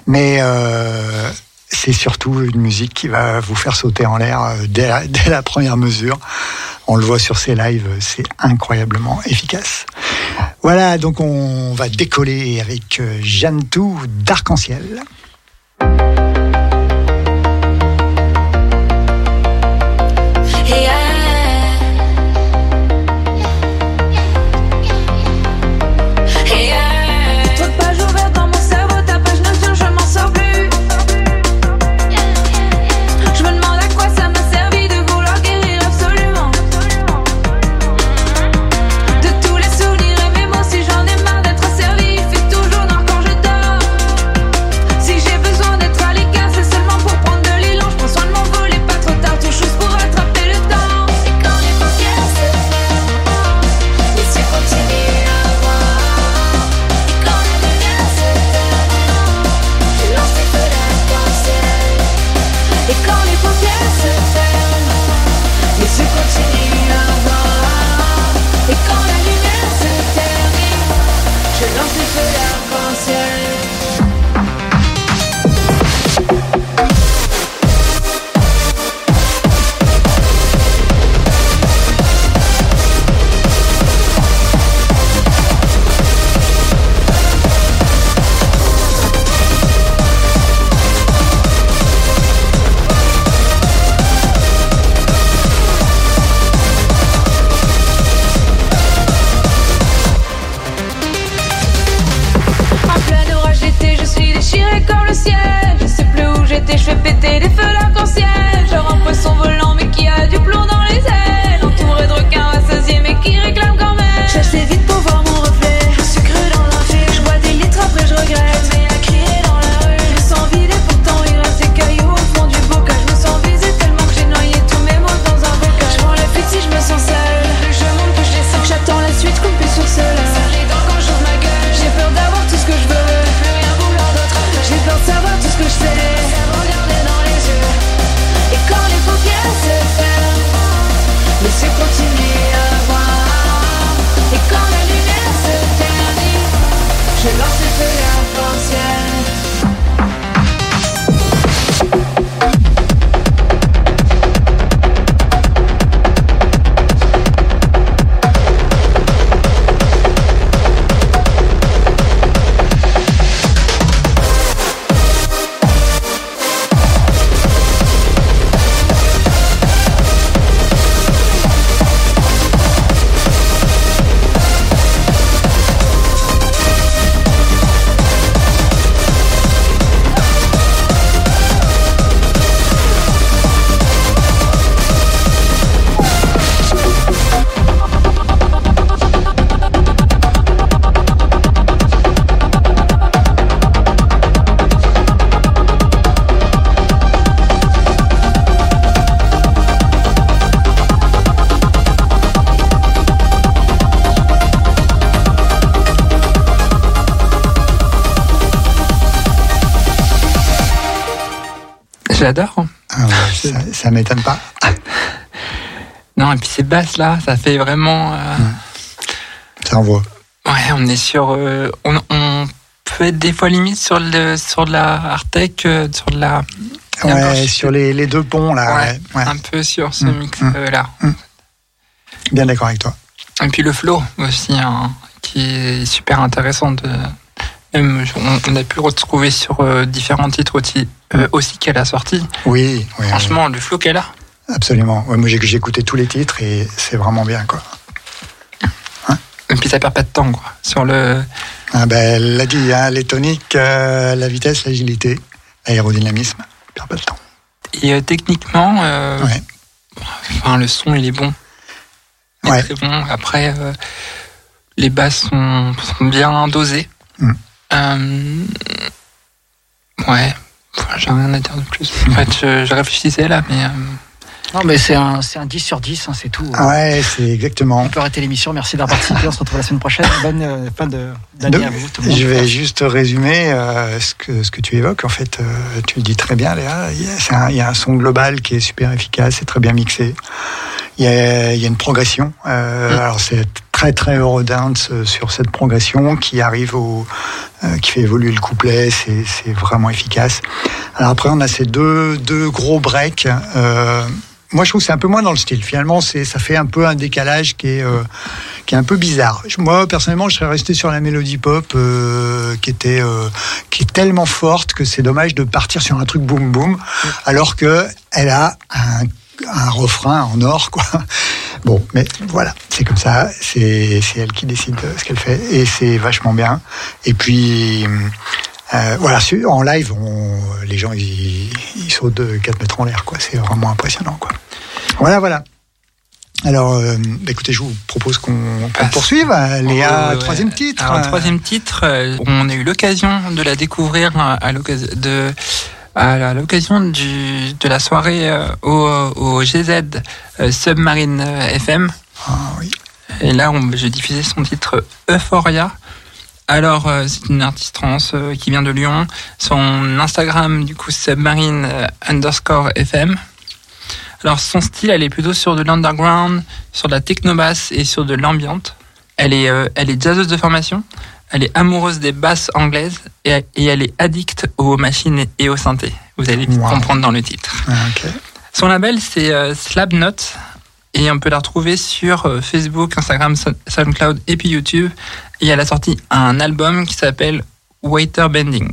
Mais euh, c'est surtout une musique qui va vous faire sauter en l'air euh, dès la, <laughs> première mesure. On le voit sur ses lives, c'est incroyablement efficace. Voilà, donc on va décoller avec euh, Jeanne Tout d'Arc-en-Ciel. J'adore. Ah ouais, ça, ça m'étonne pas. <laughs> Non, et puis ces basses là, ça fait vraiment. euh, Ça envoie. Ouais, on est sur. euh, on, on peut être des fois limite sur, le, sur de la Artec, euh, sur de la. Ouais, sur les, les deux ponts là. Ouais. Un peu sur ce Mm, mix mm. euh, là. Bien d'accord avec toi. Et puis le flow aussi, hein, qui est super intéressant. De, même, on, on a pu le retrouver sur différents titres aussi, euh, aussi qu'elle a sorti. Oui, oui, Franchement, le flow qu'elle a. absolument. Ouais, moi j'ai j'ai écouté tous les titres et c'est vraiment bien quoi. Et puis ça perd pas de temps, quoi. Sur le. Ah ben, elle l'a dit, hein, les toniques, euh, la vitesse, l'agilité, l'aérodynamisme, perd pas de temps. Et euh, techniquement, Ouais. enfin, le son, il est bon. Il est Ouais. très bon. Après, les basses sont, sont bien dosées. Mm. Euh, ouais. J'ai rien à dire de plus. En fait, je, je réfléchissais là, mais. euh, Non, mais c'est un, un 10 sur 10, hein, c'est tout. Ouais, c'est exactement. On peut arrêter l'émission. Merci d'avoir participé. On se retrouve la semaine prochaine. <laughs> Bonne euh, fin d'année à vous, tout le monde. Je vais juste résumer euh, ce, que, ce que tu évoques. En fait, euh, tu le dis très bien, Léa. Il y, a, un, il y a un son global qui est super efficace, c'est très bien mixé. Il y a, il y a une progression. Mm. Alors, c'est très, très Eurodance sur cette progression qui arrive au. euh, qui fait évoluer le couplet. C'est, vraiment efficace. Alors, après, on a ces deux, deux gros breaks. Euh, moi, je trouve c'est un peu moins dans le style. Finalement, c'est, ça fait un peu un décalage qui est, euh, qui est un peu bizarre. Moi, personnellement, je serais resté sur la mélodie pop qui était, qui est tellement forte que c'est dommage de partir sur un truc boum boum, alors que elle a un, un refrain en or, quoi. Bon, mais voilà, c'est comme ça. C'est, elle qui décide de ce qu'elle fait et c'est vachement bien. Et puis. euh, voilà, en live, on- les gens ils, ils sautent de 4 mètres en l'air, quoi. C'est vraiment impressionnant, quoi. Voilà, voilà. Alors, euh, écoutez, je vous propose qu'on poursuive. Euh, Léa, troisième titre. Alors, troisième titre, on a eu l'occasion de la découvrir à l'occasion de à l'occasion de la soirée euh, au, au GZ euh, Submarine euh, FM. Ah, oui. Et là, on, j'ai diffusé son titre Euphoria. Alors, c'est une artiste trans qui vient de Lyon. Son Instagram, du coup, Submarine underscore FM. Alors, son style, elle est plutôt sur de l'underground, sur de la techno-basse et sur de l'ambiante. Elle est, elle est jazzeuse de formation. Elle est amoureuse des basses anglaises et, et elle est addicte aux machines et- aux synthés. Vous allez Wow. comprendre dans le titre. Ah. Son label, c'est euh, Slabnote. Et on peut la retrouver sur euh, Facebook, Instagram, Sound- SoundCloud et puis YouTube. Et elle a sorti un album qui s'appelle Waiter Bending.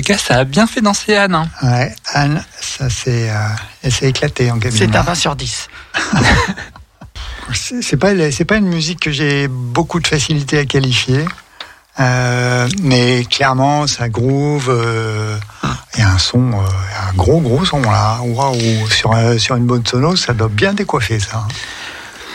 Tout cas, ça a bien fait danser Anne. hein. Ouais, Anne, ça c'est, euh, elle s'est éclatée en cabine. C'est un 20 sur 10. C'est pas, c'est pas une musique que j'ai beaucoup de facilité à qualifier. Euh, mais clairement, ça groove. euh, Il y a un son, euh, un gros gros son là. Waouh, sur, euh, sur une bonne sono, ça doit bien décoiffer ça. hein.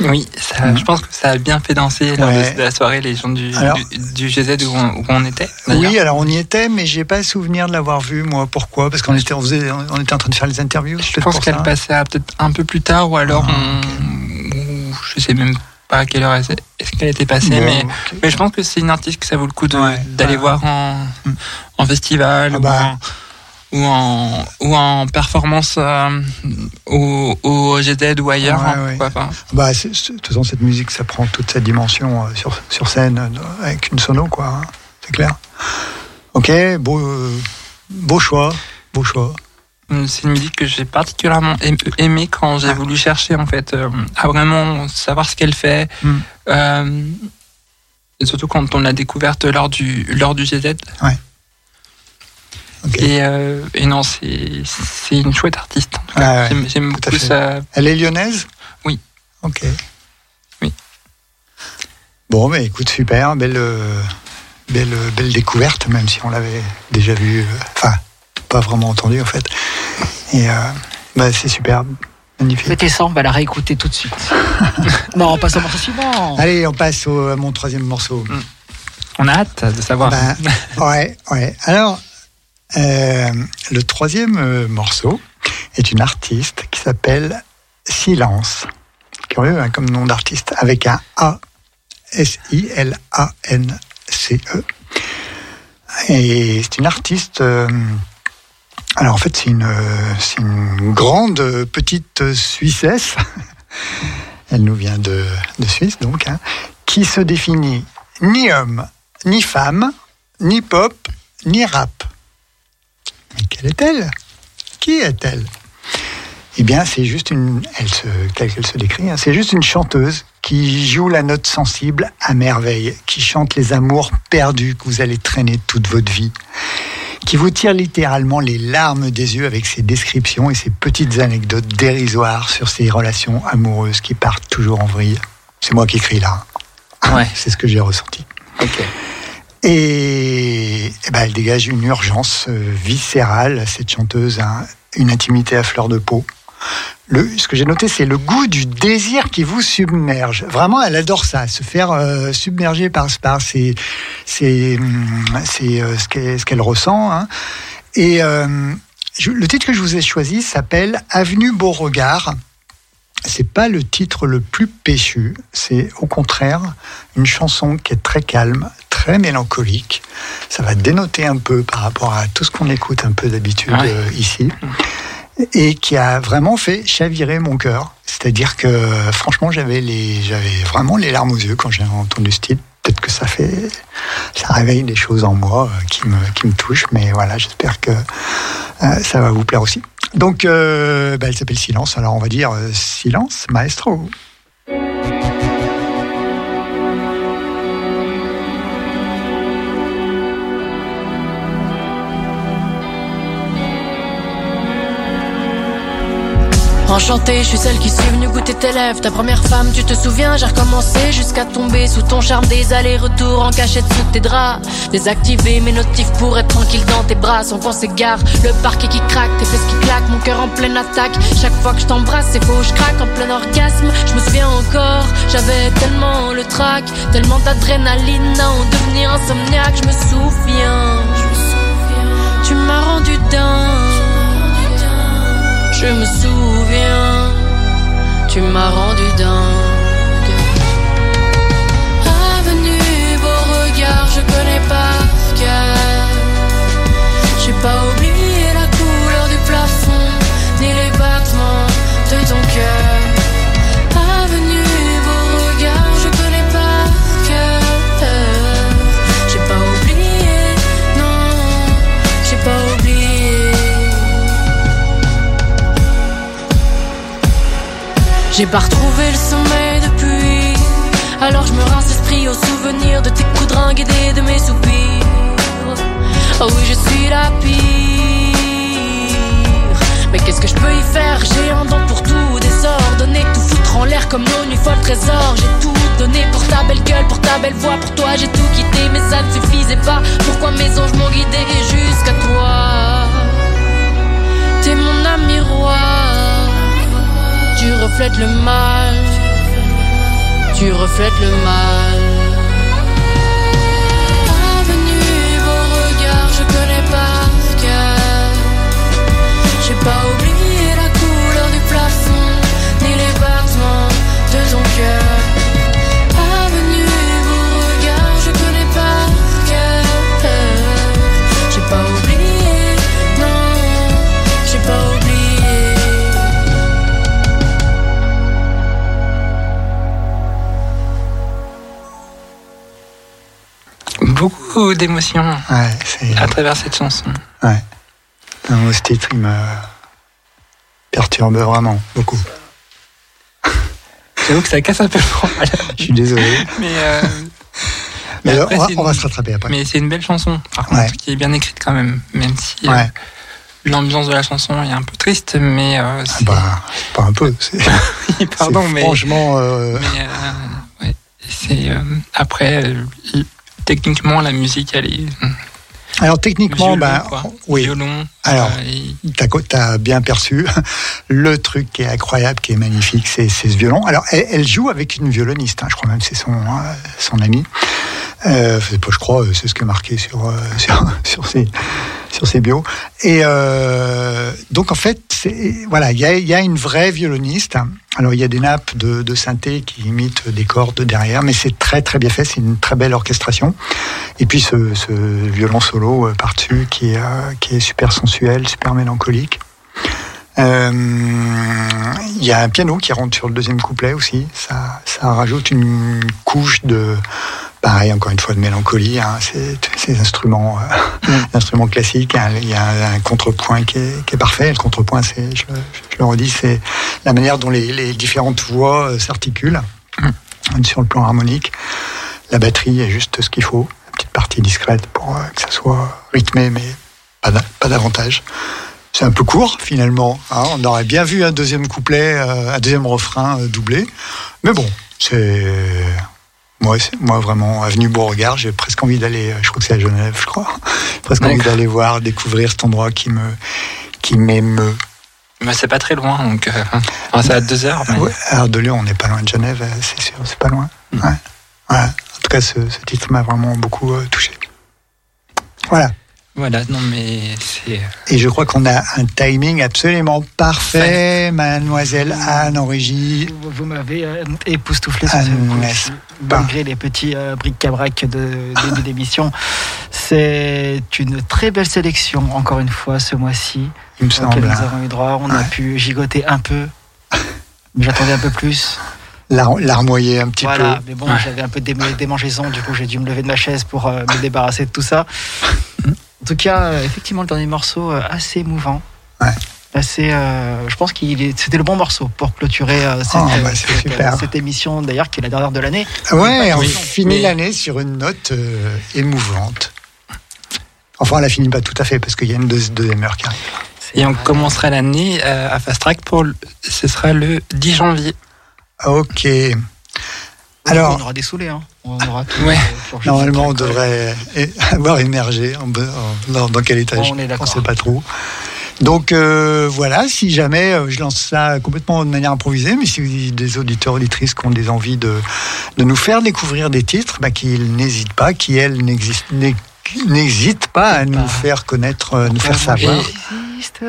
Oui, ça, Mhm. je pense que ça a bien fait danser lors de- la soirée les gens du, Alors- du, du GZ où on, où on était. Oui, alors on y était, mais j'ai pas souvenir de l'avoir vu moi. Pourquoi? Parce qu'on était, on, faisait- on était en train de faire les interviews. Je pense qu'elle passait peut-être un peu plus tard ou alors Ah, on- ou je sais même pas à quelle heure elle- est-ce qu'elle était passée, mais, mais je pense que c'est une artiste que ça vaut le coup Ouais, d'aller ouais, voir en, en festival Ah ou, bah. en, ou, en, ou en performance euh, au, au GZ ou ailleurs. Ouais, hein, ouais. pourquoi pas. Bah, c'est- c'est- de toute façon, cette musique, ça prend toute sa dimension euh, sur, sur scène euh, avec une sono, quoi. hein. C'est clair. Ok, beau, beau choix, beau choix. C'est une musique que j'ai particulièrement aim- aimée quand j'ai Ah. voulu chercher en fait à vraiment savoir ce qu'elle fait. Mm. Euh, et surtout quand on l'a découverte lors du lors du GZ. Et, euh, et non, c'est une chouette artiste. En tout cas. Ah ouais, J'aime- beaucoup ça. Elle est lyonnaise? Oui. Ok. Oui. Bon, mais écoute, super, belle, euh, belle, euh, belle découverte, même si on l'avait déjà vu, euh, enfin, pas vraiment entendu en fait. Et euh, bah, c'est super, magnifique. Mettez ça, on va la réécouter tout de suite. <laughs> non, on passe au morceau suivant. Allez, on passe au, à mon troisième morceau. On a hâte de savoir. Ben, ouais, ouais. Alors, euh, le troisième euh, morceau est une artiste qui s'appelle Silence. Curieux hein, comme nom d'artiste, avec un A. S-I-L-A-N-C-E. Et c'est une artiste. euh, alors en fait, c'est une, grande petite Suissesse. <laughs> Elle nous vient de, de Suisse, donc, hein, qui se définit ni homme, ni femme, ni pop, ni rap. Quelle est-elle? Qui est-elle? Eh bien, c'est juste une, elle se, telle qu'elle se décrit, hein, c'est juste une chanteuse qui joue la note sensible à merveille, qui chante les amours perdus que vous allez traîner toute votre vie, qui vous tire littéralement les larmes des yeux avec ses descriptions et ses petites anecdotes dérisoires sur ses relations amoureuses qui partent toujours en vrille. C'est moi qui écris là. Ouais. <laughs> C'est ce que j'ai ressenti. Ok. Et, eh ben, elle dégage une urgence euh, viscérale, cette chanteuse, hein, une intimité à fleur de peau. Ce que j'ai noté, c'est le goût du désir qui vous submerge. Vraiment, elle adore ça, se faire euh, submerger par, par hum, euh, ce ce qu'elle ressent. hein. Et le titre que je vous ai choisi s'appelle Avenue Beauregard. C'est pas le titre le plus péchu, c'est au contraire une chanson qui est très calme, très mélancolique. Ça va dénoter un peu par rapport à tout ce qu'on écoute un peu d'habitude euh, ici. Et qui a vraiment fait chavirer mon cœur. C'est-à-dire que franchement, j'avais les, j'avais vraiment les larmes aux yeux quand j'ai entendu ce titre. Peut-être que ça fait, ça réveille des choses en moi euh, qui me, qui me touchent, mais voilà, j'espère que euh, ça va vous plaire aussi. Donc, bah, elle s'appelle Silence, alors on va dire Silence, maestro. Enchantée, je suis celle qui suis venue goûter tes lèvres. Ta première femme, tu te souviens, j'ai recommencé jusqu'à tomber sous ton charme. Des allers-retours en cachette sous tes draps. Désactiver mes notifs pour être tranquille dans tes bras. Sans qu'on s'égare, le parquet qui craque, tes fesses qui claquent, mon cœur en pleine attaque. Chaque fois que je t'embrasse, c'est faux, je craque en plein orgasme. Je me souviens encore, j'avais tellement le trac, tellement d'adrénaline à en devenir insomniaque. Je me souviens, tu m'as rendu dingue. Je me souviens, tu m'as rendu dingue. J'ai pas retrouvé le sommeil depuis. Alors je me rince l'esprit au souvenir de tes coups de des- de mes soupirs. Oh oui, je suis la pire. Mais qu'est-ce que je peux y faire? J'ai un don pour tout désordonner, tout foutre en l'air comme l'ONU folle trésor. J'ai tout donné pour ta belle gueule, pour ta belle voix, pour toi j'ai tout quitté, mais ça ne suffisait pas. Pourquoi mes anges m'ont guidé jusqu'à toi? T'es mon âme miroir, tu reflètes le mal, tu reflètes le mal. Avenue, vos regards, je connais par cœur. J'ai pas oublié Beaucoup d'émotions Ouais, à travers cette chanson. Ouais. Non, ce titre, il me perturbe vraiment beaucoup. <laughs> J'avoue que ça casse un peu le moral. Je suis désolé. Mais, euh, Mais mais alors, après, on, va, on se rattraper après. mais c'est une belle chanson, par contre, Ouais. qui est bien écrite quand même. Même si euh, l'ambiance de la chanson est un peu triste, mais euh, Ah bah, pas un peu. <laughs> c'est- pardon, mais, Franchement, mais, ouais, c'est après techniquement la musique elle est alors techniquement, violon, ben, quoi. oui. violon. Alors, euh, T'as as bien perçu <laughs> le truc qui est incroyable, qui est magnifique, c'est ce violon. Alors, elle, elle joue avec une violoniste, hein, je crois même c'est son, euh, son ami. Euh, je crois, euh, c'est ce qui est marqué sur, euh, <laughs> sur, sur ses, sur ses bios. Et euh, donc, en fait, voilà, il y a, une vraie violoniste. Alors, il y a des nappes de, de synthé qui imitent des cordes derrière, mais c'est très, très bien fait. C'est une très belle orchestration. Et puis, ce, violon solo euh, par-dessus euh, qui est super sensuel, super mélancolique. Euh, Il y a un piano qui rentre sur le deuxième couplet aussi. Ça, ça rajoute une couche de, pareil, encore une fois, de mélancolie. Hein. Ces instruments, euh, <laughs> instruments classiques. hein. Il y a un, contrepoint qui est, qui est parfait. Le contrepoint, c'est, je, le- je le redis, c'est la manière dont les, les différentes voix euh, s'articulent <clears throat> sur le plan harmonique. La batterie est juste ce qu'il faut. Une petite partie discrète pour euh, que ça soit rythmé, mais pas davantage. C'est un peu court finalement. hein. On aurait bien vu un deuxième couplet, euh, un deuxième refrain euh, doublé. Mais bon, c'est moi, moi vraiment avenue Beauregard. J'ai presque envie d'aller. euh, Je crois que c'est à Genève, je crois. <laughs> presque envie d'aller voir, découvrir cet endroit qui me qui m'émeut. mais c'est pas très loin, donc euh, c'est à deux heures. mais- Ouais, alors de Lyon, on n'est pas loin de Genève, c'est sûr, c'est pas loin. Mm. Ouais. Ouais. En tout cas, ce, ce titre m'a vraiment beaucoup euh, touché. Voilà. Voilà, non mais c'est Et je crois qu'on a un timing absolument parfait, mademoiselle Anne en régie. Vous, vous m'avez euh, époustouflé sur ce coup malgré les petits euh, bric-à-brac de <laughs> début d'émission. C'est une très belle sélection, encore une fois, ce mois-ci, Il me auquel semble. nous hein. avons eu droit. On a pu gigoter un peu, mais j'attendais un peu plus. L'ar- Larmoyer un petit voilà, peu. mais bon, Ouais. j'avais un peu des démangeaisons, du coup j'ai dû me lever de ma chaise pour euh, me débarrasser de tout ça. En tout cas, euh, effectivement, le dernier morceau, euh, assez émouvant. Ouais. Assez, euh, je pense qu'il est, c'était le bon morceau pour clôturer euh, cette, Oh, bah, cette- super. cette émission, d'ailleurs, qui est la dernière de l'année. Ouais, on Oui, finit mais- l'année sur une note euh, émouvante. Enfin, on la finit pas tout à fait parce qu'il y a une deux- deuxième heure qui arrive. et on commencera l'année euh, à Fast Track pour le- ce sera le 10 janvier. Ok. on Alors, aura des saoulés, hein. On aura tout. Ouais. euh, pour- normalement, on devrait é- <laughs> avoir émergé. En, be- en- dans, dans quel étage On ne sait pas trop. Donc euh, voilà, si jamais euh, je lance ça complètement de manière improvisée, mais si vous avez des auditeurs, auditrices qui ont des envies de, de nous faire découvrir des titres, bah, qu'ils n'hésitent pas, qui elles n'hésitent pas à nous faire connaître, euh, nous faire savoir.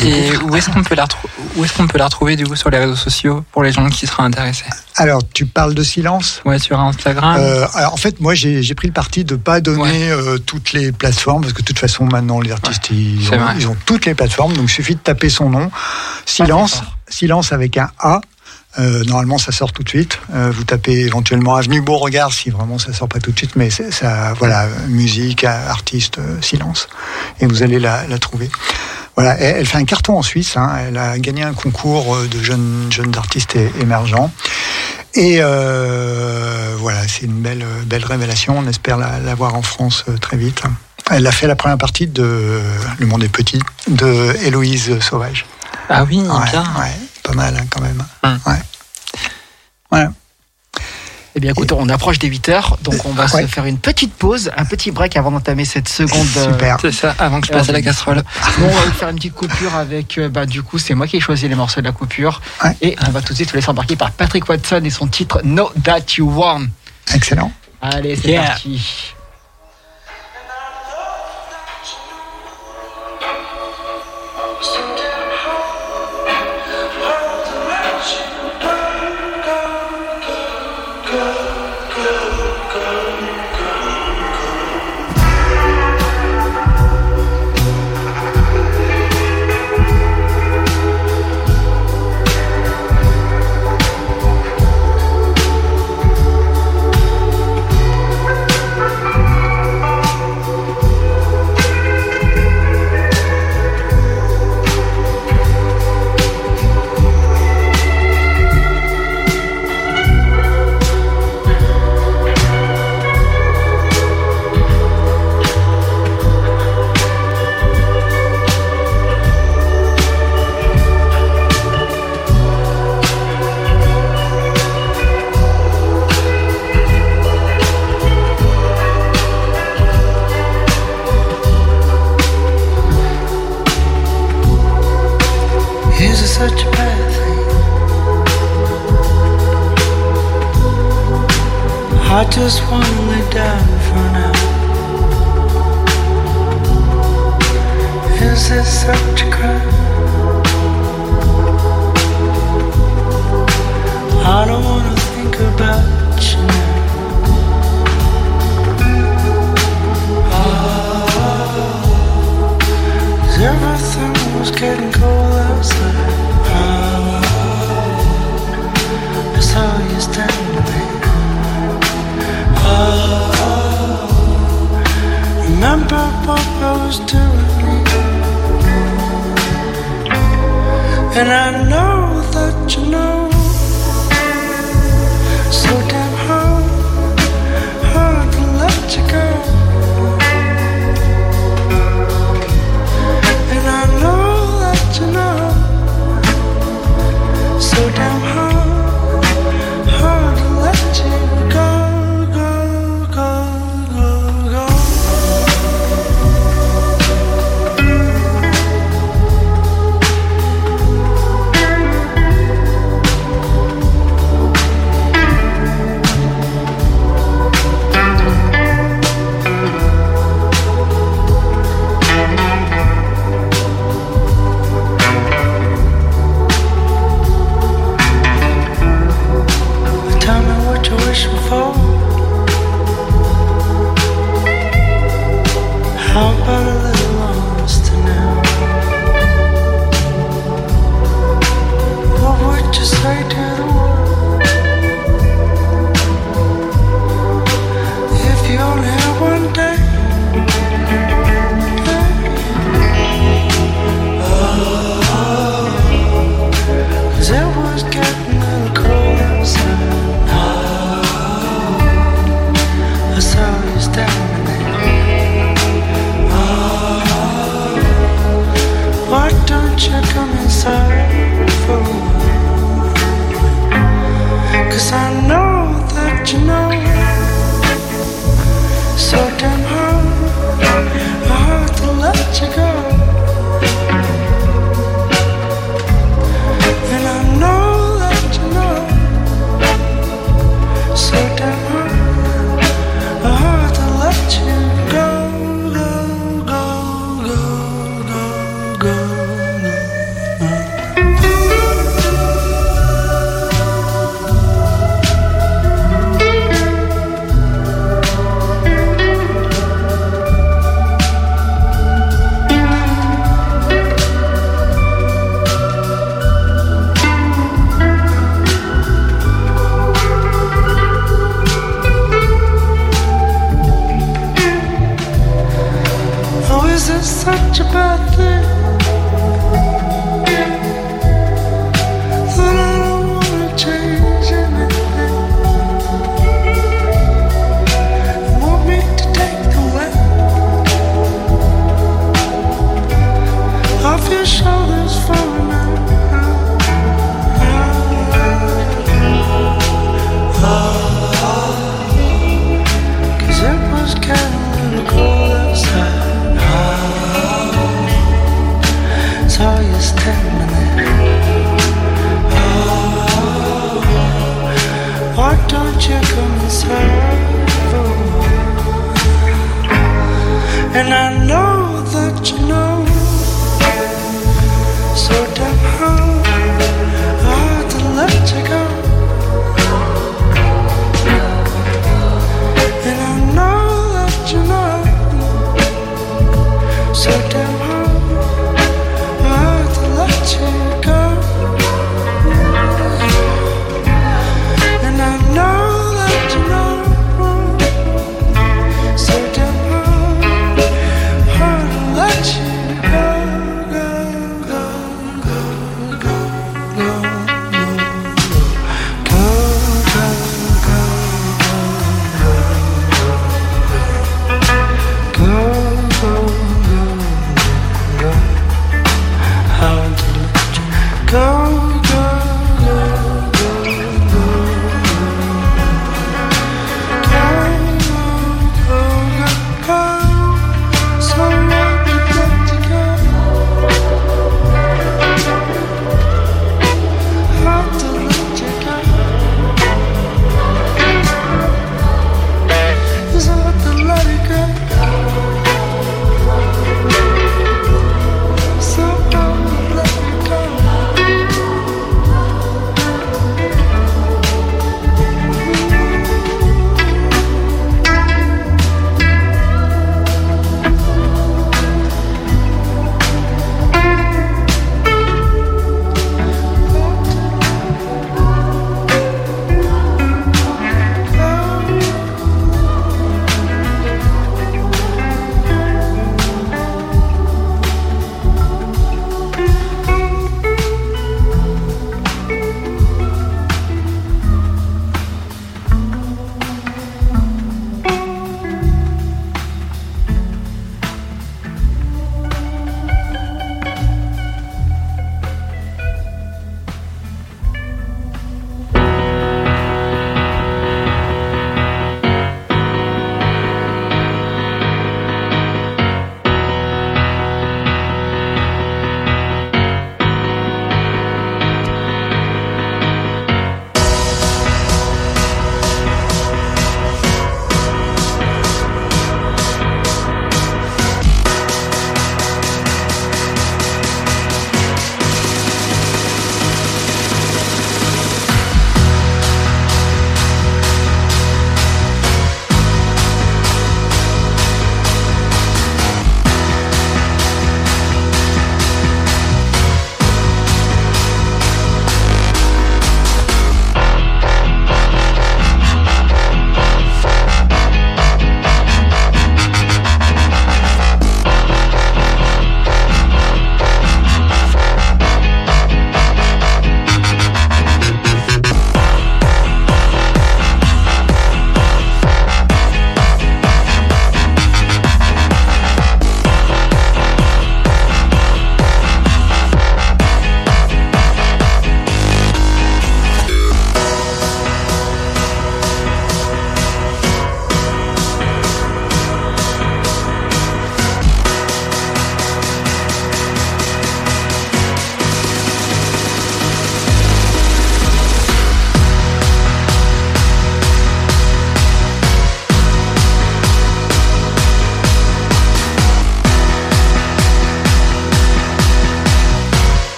Et où est-ce qu'on peut la retrou- où est-ce qu'on peut la retrouver du coup sur les réseaux sociaux pour les gens qui seraient intéressés? Alors, tu parles de silence? Ouais, sur Instagram. Euh, alors, en fait, moi, j'ai pris le parti de pas donner Ouais. euh, toutes les plateformes parce que de toute façon, maintenant, les artistes, ils, ont, ils ont toutes les plateformes. Donc, il suffit de taper son nom. Silence, fort. silence avec un A. Euh, normalement, ça sort tout de suite. Euh, vous tapez éventuellement Avenue Beauregard si vraiment ça sort pas tout de suite, mais ça, voilà, musique, artiste, euh, silence, et vous allez la, la trouver. Voilà, elle, elle fait un carton en Suisse. hein. Elle a gagné un concours de jeunes jeunes artistes émergents. Et voilà, c'est une belle belle révélation. On espère la, la voir en France très vite. Elle a fait la première partie de Le Monde est petit de Héloïse Sauvage. Ah oui, Ouais, bien. ouais, pas mal hein, quand même. Hum. Ouais. Voilà. Eh bien, écoute, on approche des 8 heures, donc on va Ouais. se faire une petite pause, un petit break avant d'entamer cette seconde. euh, Super. C'est ça, avant que je passe à la casserole. Bon, on va faire une petite coupure avec. euh, bah, du coup, c'est moi qui ai choisi les morceaux de la coupure. Ouais. Et on va tout de suite se laisser embarquer par Patrick Watson et son titre Know That You Want. Excellent. Allez, c'est Yeah. parti. Just wanna lay down for now. Is it such a crime? I don't wanna think about you now. Ah, 'cause everything was getting cold outside. Ah, oh, I saw you standing remember what I was doing? And I know that you know.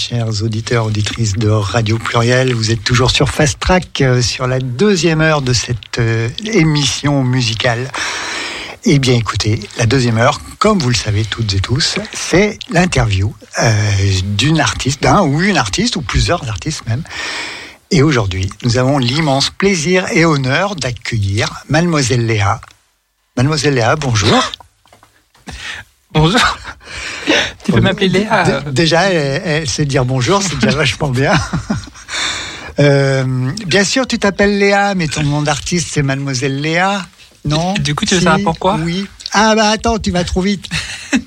Chers auditeurs, auditrices de Radio Pluriel. Vous êtes toujours sur Fast Track, euh, sur la deuxième heure de cette euh, émission musicale. Eh bien, écoutez, la deuxième heure, comme vous le savez toutes et tous, c'est l'interview euh, d'une artiste, d'un ou une artiste, ou plusieurs artistes même. Et aujourd'hui, nous avons l'immense plaisir et honneur d'accueillir Mademoiselle Léa. Mademoiselle Léa, bonjour. Bonjour. Tu peux m'appeler Léa. Déjà, elle, elle sait dire bonjour, c'est déjà vachement bien. <laughs> Euh, bien sûr, tu t'appelles Léa, mais ton nom d'artiste, c'est Mademoiselle Léa. Non? Du coup, tu veux Si savoir pourquoi? Oui. Ah bah attends, tu vas trop vite. <laughs>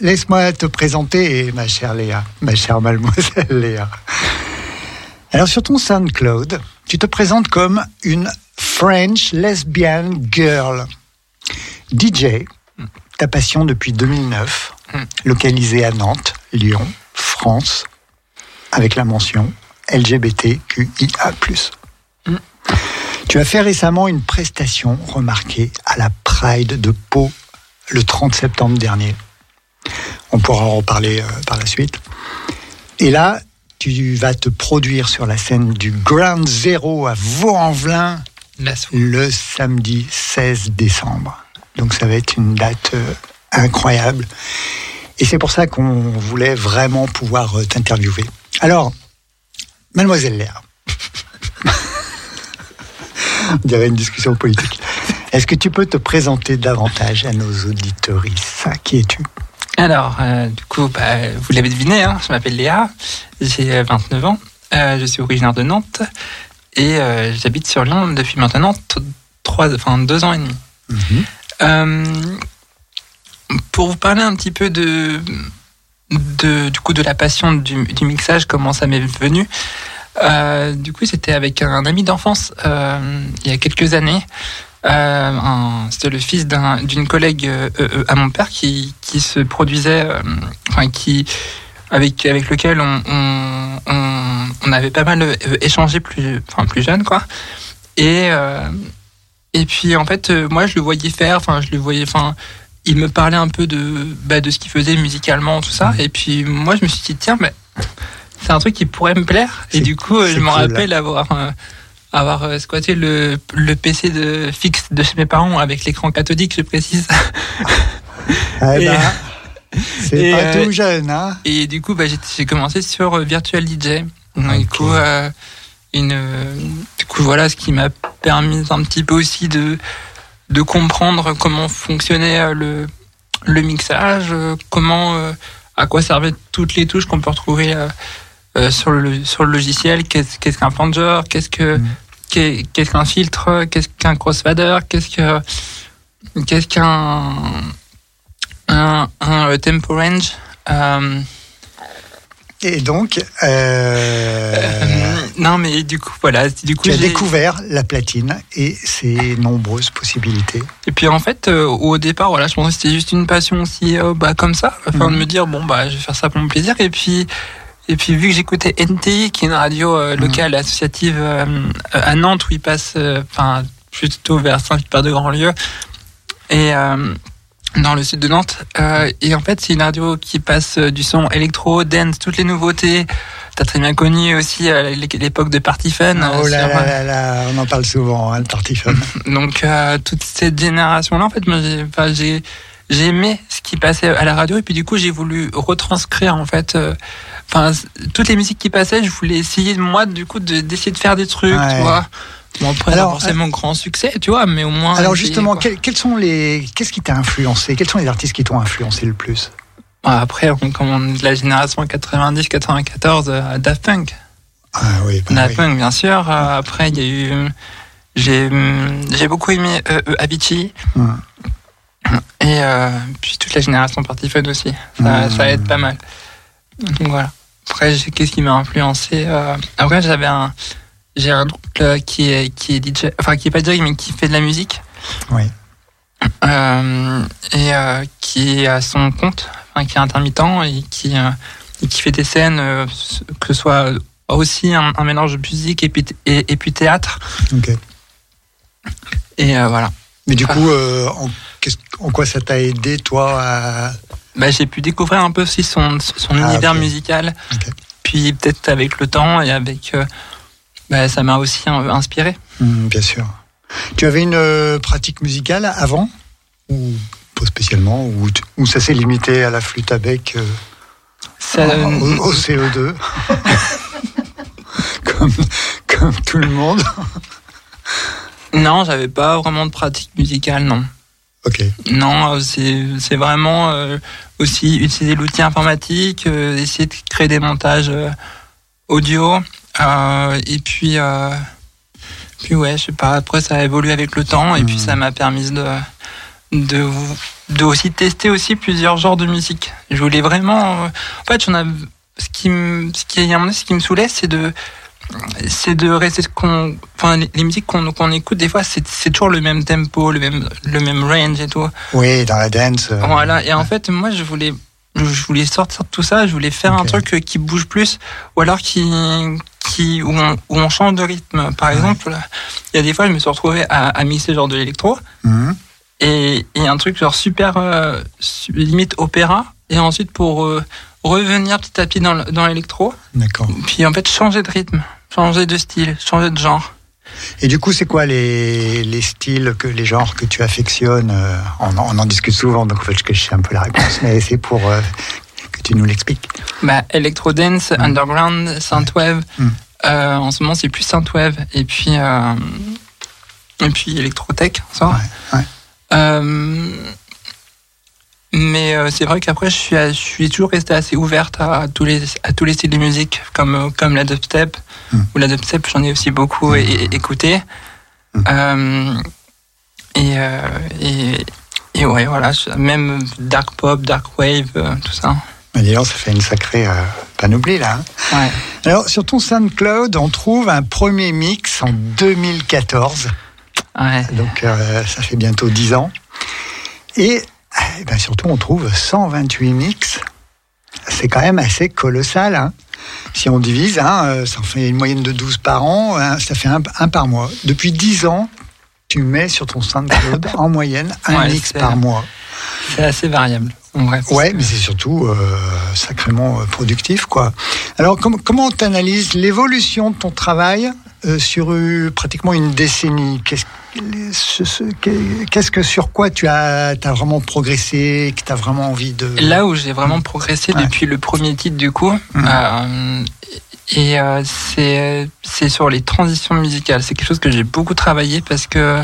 Laisse-moi te présenter, ma chère Léa, ma chère Mademoiselle <laughs> Léa. Alors sur ton SoundCloud, tu te présentes comme une French lesbian girl. DJ, ta passion depuis 2009, Mm. localisée à Nantes, Lyon, France, avec la mention LGBTQIA+. Mm. Tu as fait récemment une prestation remarquée à la Pride de Pau le 30 septembre dernier. On pourra en reparler euh, par la suite. Et là, tu vas te produire sur la scène du Ground Zero à Vaux-en-Velin le samedi 16 décembre. Donc ça va être une date euh, incroyable. Et c'est pour ça qu'on voulait vraiment pouvoir euh, t'interviewer. Alors, mademoiselle Léa, <laughs> on dirait une discussion politique. Est-ce que tu peux te présenter davantage à nos auditoristes? Qui es-tu? Alors, euh, du coup, bah, vous l'avez deviné, hein, je m'appelle Léa, j'ai euh, 29 ans, euh, je suis originaire de Nantes et euh, j'habite sur Lyon depuis maintenant trois, enfin, deux ans et demi. Euh, pour vous parler un petit peu de, du coup, de la passion du, mixage, comment ça m'est venu, euh, du coup, c'était avec un ami d'enfance euh, il y a quelques années. Euh, c'était le fils d'un- d'une collègue euh, euh, à mon père qui, se produisait, euh, enfin qui avec avec lequel on, on, avait pas mal euh, échangé plus enfin plus jeune quoi. Et euh, et puis en fait euh, moi je le voyais faire, enfin je le voyais, enfin il me parlait un peu de bah, de ce qu'il faisait musicalement tout ça. Et puis moi je me suis dit tiens mais c'est un truc qui pourrait me plaire. Et du coup euh, je me cool. rappelle avoir euh, avoir squatté le, le PC de fixe de chez mes parents avec l'écran cathodique, je précise. <laughs> Eh Et- ben, <laughs> c'est pas euh, tout jeune, hein Et du coup, bah, j'ai- commencé sur Virtual DJ. Donc, Du coup, euh, une, du coup, voilà, ce qui m'a permis un petit peu aussi de de comprendre comment fonctionnait euh, le le mixage, euh, comment euh, à quoi servaient toutes les touches qu'on peut retrouver sur le sur le logiciel. Qu'est-ce qu'est-ce qu'un flanger Qu'est-ce que qu'est- qu'est-ce qu'un filtre Qu'est-ce qu'un crossfader Qu'est-ce que qu'est-ce qu'un un, un, tempo range euh, Et donc, euh, <laughs> non mais du coup voilà du coup tu as j'ai- découvert la platine et ses nombreuses possibilités. et puis en fait euh, au départ voilà je pensais que c'était juste une passion aussi euh, bah comme ça afin Mhm. de me dire bon bah je vais faire ça pour mon plaisir et puis et puis vu que j'écoutais NTI qui est une radio euh, Mhm. locale associative à Nantes où il passe enfin plutôt vers Saint-Philippe de Grandlieu et euh, dans le sud de Nantes. Euh, et en fait c'est une radio qui passe euh, du son électro dance toutes les nouveautés. T'as très bien connu aussi euh, l'époque de Party Fun oh euh, là sur, là là là, on en parle souvent, hein, le party fun. <laughs> donc euh, toute cette génération là en fait moi j'ai enfin, j'ai j'ai aimé ce qui passait à la radio. Et puis du coup j'ai voulu retranscrire en fait euh, enfin toutes les musiques qui passaient. Je voulais essayer moi du coup de- d'essayer de faire des trucs Ouais. tu vois bon après Alors, forcément grand succès tu vois mais au moins Alors justement, quels, sont les, qu'est-ce qui t'a influencé? Quels sont les artistes qui t'ont influencé le plus? Bon, après on, comme on est de la génération 90 94 euh, Daft Punk Ah oui, bah Daft oui. Punk bien sûr Euh, après il y a eu euh, j'ai beaucoup aimé euh, euh, Avicii Hum. Et euh, puis toute la génération Party Fun aussi. Ça, ça aide pas mal. Donc voilà. Après, qu'est-ce qui m'a influencé euh, Après, j'avais un. J'ai un groupe là, qui est qui est DJ, enfin qui est pas DJ mais qui fait de la musique. Oui. Euh, et euh, qui à son compte, enfin qui est intermittent et qui euh, et qui fait des scènes euh, que ce soit aussi un, un mélange de musique et puis et, et puis théâtre. Ok. Et euh, voilà. Mais du coup, euh, en, quoi ça t'a aidé, toi, à... Bah, j'ai pu découvrir un peu aussi son, son Ah, univers musical. Ok. Puis peut-être avec le temps et avec. Euh, bah, ça m'a aussi euh, inspiré. Hmm, bien sûr. Tu avais une euh, pratique musicale avant? Ou pas spécialement? Ou, ça s'est limité à la flûte à bec euh, Ça, au, au CO2 <laughs> comme, comme tout le monde? Non, j'avais pas vraiment de pratique musicale, non. Ok. Non, euh, c'est vraiment euh, aussi utiliser l'outil informatique, euh, essayer de créer des montages euh, audio. Euh, et puis, euh, puis ouais, je sais pas, après ça a évolué avec le temps et puis ça m'a permis de, de, de aussi tester aussi plusieurs genres de musique. Je voulais vraiment. euh, en fait, j'en avais- ce qui me, ce qui, ce qui me saoulait, c'est de c'est de rester qu'on enfin les, musiques qu'on qu'on écoute des fois c'est toujours le même tempo le même le même range et tout Oui, dans la dance. euh, voilà et en fait moi je voulais je voulais sortir de tout ça je voulais faire un truc qui bouge plus ou alors qui qui où on, où on change de rythme. Par exemple il y a des fois je me suis retrouvé à, à mixer genre de l'électro mhm. et, et un truc genre super euh, limite opéra. Et ensuite pour euh, revenir petit à petit dans, le- dans l'électro. D'accord. puis en fait changer de rythme changer de style changer de genre. Et du coup, c'est quoi les, les styles, que les genres que tu affectionnes euh, on, en- on en discute souvent, donc en fait, je sais un peu la réponse, mais c'est pour euh, tu nous l'expliques. bah, electro dance underground synthwave Mm. Euh, en ce moment c'est plus synthwave et puis euh, et puis électrotech ça Ouais, ouais. Euh, mais c'est vrai qu'après je suis je suis toujours resté assez ouverte à, tous les à tous les styles de musique comme comme la dubstep Mm. ou la dubstep j'en ai aussi beaucoup é- écouté Mm. Et, et et ouais voilà même dark pop dark wave euh, tout ça Mais D'ailleurs, ça fait une sacrée euh, panoplie, là. hein. ouais Alors, sur ton SoundCloud, on trouve un premier mix en 2014. ouais Donc, euh, ça fait bientôt 10 ans. Et eh ben, surtout, on trouve 128 mix. C'est quand même assez colossal. hein. Si on divise, hein, euh, ça fait une moyenne de 12 par an, hein, ça fait un, un par mois. Depuis 10 ans, tu mets sur ton SoundCloud <laughs> en moyenne un Ouais, mix par mois. c'est assez variable Ouais, mais c'est surtout euh, sacrément euh, productif, quoi. Alors, com- comment tu analyses l'évolution de ton travail euh, sur euh, pratiquement une décennie? Qu'est-ce ce- ce- qu'est- qu'est-ce que sur quoi tu as, as vraiment progressé, que tu as vraiment envie de Là où j'ai vraiment progressé Ouais. depuis le premier titre du coup, Mhm. euh, et c'est sur les transitions musicales. C'est quelque chose que j'ai beaucoup travaillé parce que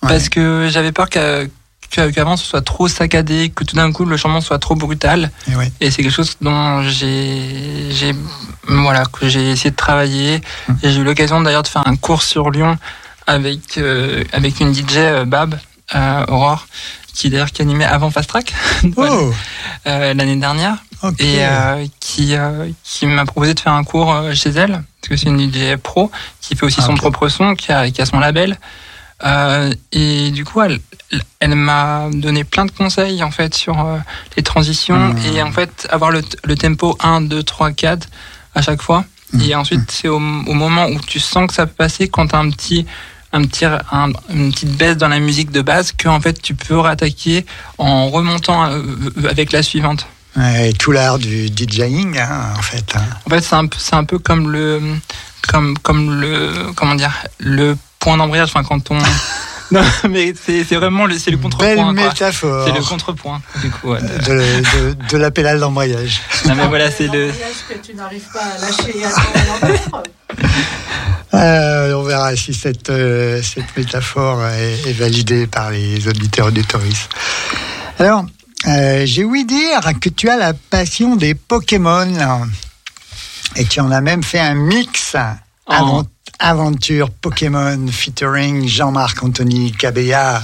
parce que j'avais peur qu'à- qu'avant ce soit trop saccadé, que tout d'un coup le changement soit trop brutal. Et ouais. Et c'est quelque chose dont j'ai voilà que j'ai essayé de travailler. Et j'ai eu l'occasion d'ailleurs de faire un cours sur Lyon avec euh, avec une DJ euh, Bab euh, Aurore qui d'ailleurs qui animait avant Fast Track. <laughs> Oh, Euh, l'année dernière ok. et euh, qui euh, qui m'a proposé de faire un cours chez elle parce que c'est une DJ pro qui fait aussi Ah, son propre son qui a qui a son label Euh, et du coup elle elle m'a donné plein de conseils en fait sur euh, les transitions Mhm. et en fait avoir le, le tempo 1 2 3 4 à chaque fois Mhm. et ensuite c'est au, au moment où tu sens que ça peut passer quand t'as un petit un petit un- une petite baisse dans la musique de base que en fait tu peux rattaquer en remontant euh, avec la suivante Ouais, tout l'art du DJing, hein, en fait. hein. En fait, c'est un un peu comme le, comme, comme le, comment dire, le point d'embrayage. Enfin, quand on, <laughs> non, mais c'est, c'est vraiment le, c'est le contrepoint. Belle métaphore C'est le contrepoint, du coup. ouais, de- de, de, de la pédale d'embrayage. Non, mais voilà, c'est le, que tu n'arrives pas à lâcher à ton moment. <laughs> Euh, on verra si cette, euh, cette métaphore est, est validée par les auditeurs auditoristes. Alors, euh, j'ai ouï dire que tu as la passion des Pokémon et tu en as même fait un mix Oh. Aventure Pokémon featuring Jean-Marc Anthony Cabella.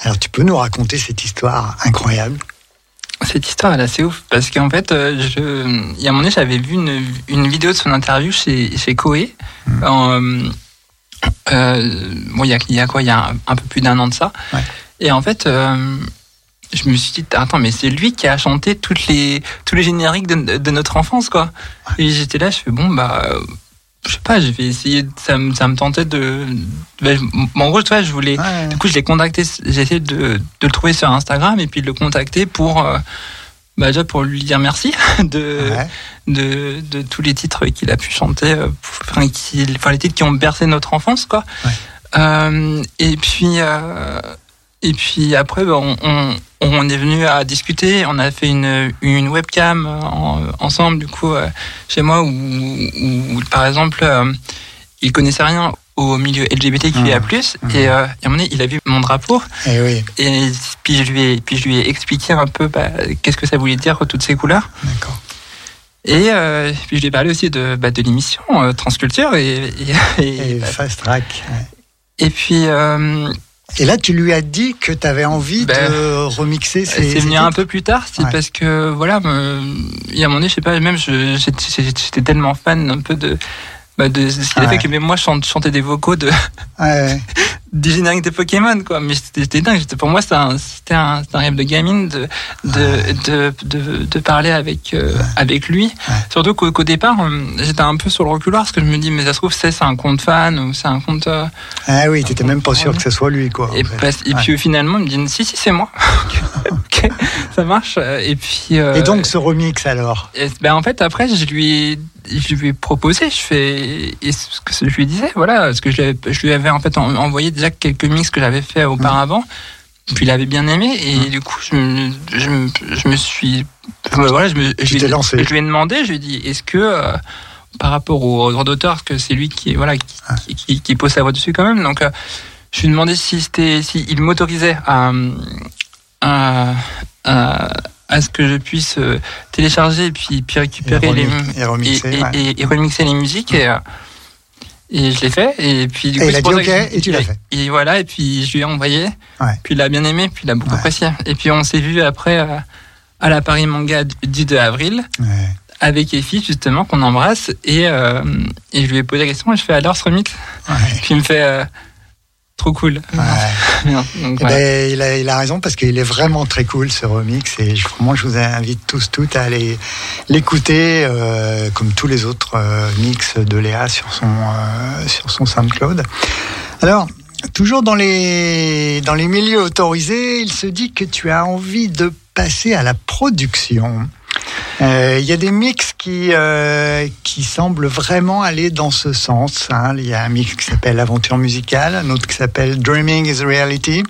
Alors, tu peux nous raconter cette histoire incroyable? Cette histoire, elle est assez ouf. Parce qu'en fait, euh, je, il y a un moment donné, j'avais vu une, une vidéo de son interview chez, chez Koei. En, euh, euh, bon, il y a, il y a quoi? Il y a un, un peu plus d'un an de ça. Ouais. Et en fait, euh, je me suis dit, attends, mais c'est lui qui a chanté toutes les, tous les génériques de, de notre enfance, quoi. Et j'étais là, je fais, bon, bah, je sais pas, j'ai fait essayer, ça me, ça me tentait de. ben, je- en gros, tu vois, je voulais. Du coup, je l'ai contacté, j'ai essayé de, de le trouver sur Instagram et puis de le contacter pour. euh, bah, déjà pour lui dire merci <laughs> de, de, de tous les titres qu'il a pu chanter, euh, enfin, qui, enfin, les titres qui ont bercé notre enfance, quoi. Euh, et puis. Euh, et puis après, ben, on, on, on est venu à discuter. On a fait une, une webcam en- ensemble, du coup, euh, chez moi, où, où, par exemple, euh, il connaissait rien au milieu LGBTQIA+. Et euh, à un moment donné, il a vu mon drapeau. Eh oui. Et puis je lui ai, puis je lui ai expliqué un peu bah, qu'est-ce que ça voulait dire toutes ces couleurs. D'accord. Et euh, puis je lui ai parlé aussi de, bah, de l'émission euh, Transculture et, et, et, Et Fast Track. ouais. et puis euh, Et là, tu lui as dit que tu avais envie Ben, de remixer ces. c'est ces venu un peu plus tard, c'est Ouais. parce que voilà, il y a un moment donné, je sais pas, même j'étais tellement fan un peu de bah, de ce qui a Ouais. fait que même moi je chante- chantais des vocaux de Ouais. <laughs> du générique de Pokémon quoi. Mais c'était dingue. Pour moi c'était un, rêve de gamine de de, de, de, de parler avec euh, avec lui. Surtout qu'au départ euh, j'étais un peu sur le reculoir parce que je me dis mais ça se trouve c'est un compte fan ou c'est un compte euh, Ah oui, t'étais même pas sûr que ce soit lui, quoi. et, puis finalement il me dit si si c'est moi. <laughs> Ok. Ça marche. Et puis euh, Et donc ce remix alors? Et, ben, en fait, après, je lui ai, je lui ai proposé, je fais, et ce que je lui disais, voilà, ce que je lui avais, je lui avais en fait en- envoyé déjà quelques mix que j'avais fait auparavant, puis il avait bien aimé, et du coup, je, me- je, me- je me suis, voilà, je, me, lancé. je lui ai demandé, je lui ai dit, est-ce que, euh, par rapport au droit d'auteur, parce que c'est lui qui, voilà, qui, qui, qui- qui pose sa voix dessus quand même, donc, euh, je lui ai demandé si c'était, si il m'autorisait à, à, à, à ce que je puisse euh, télécharger et puis, puis récupérer Et les et remixer, et, ouais. et- et remixer les musiques et, euh, et je l'ai fait et puis du coup il a dit que OK, je- et tu l'as fait. et voilà et puis je lui ai envoyé Ouais. puis il a bien aimé puis il a beaucoup apprécié et puis on s'est vu après euh, à la Paris Manga du 2 avril Ouais. avec Effie justement qu'on embrasse et, euh, et je lui ai posé la question et je fais alors ce remix? Puis il me fait euh, trop cool. Donc, Eh voilà. ben, il, a, il a raison parce qu'il est vraiment très cool ce remix et je, vraiment je vous invite tous toutes à aller l'écouter euh, comme tous les autres euh, mix de Léa sur son euh, sur son SoundCloud. Alors toujours dans les dans les milieux autorisés, il se dit que tu as envie de passer à la production. Euh, Il y a des mix qui, euh, qui semblent vraiment aller dans ce sens. hein. Il y a un mix qui s'appelle Aventure musicale, un autre qui s'appelle Dreaming is Reality,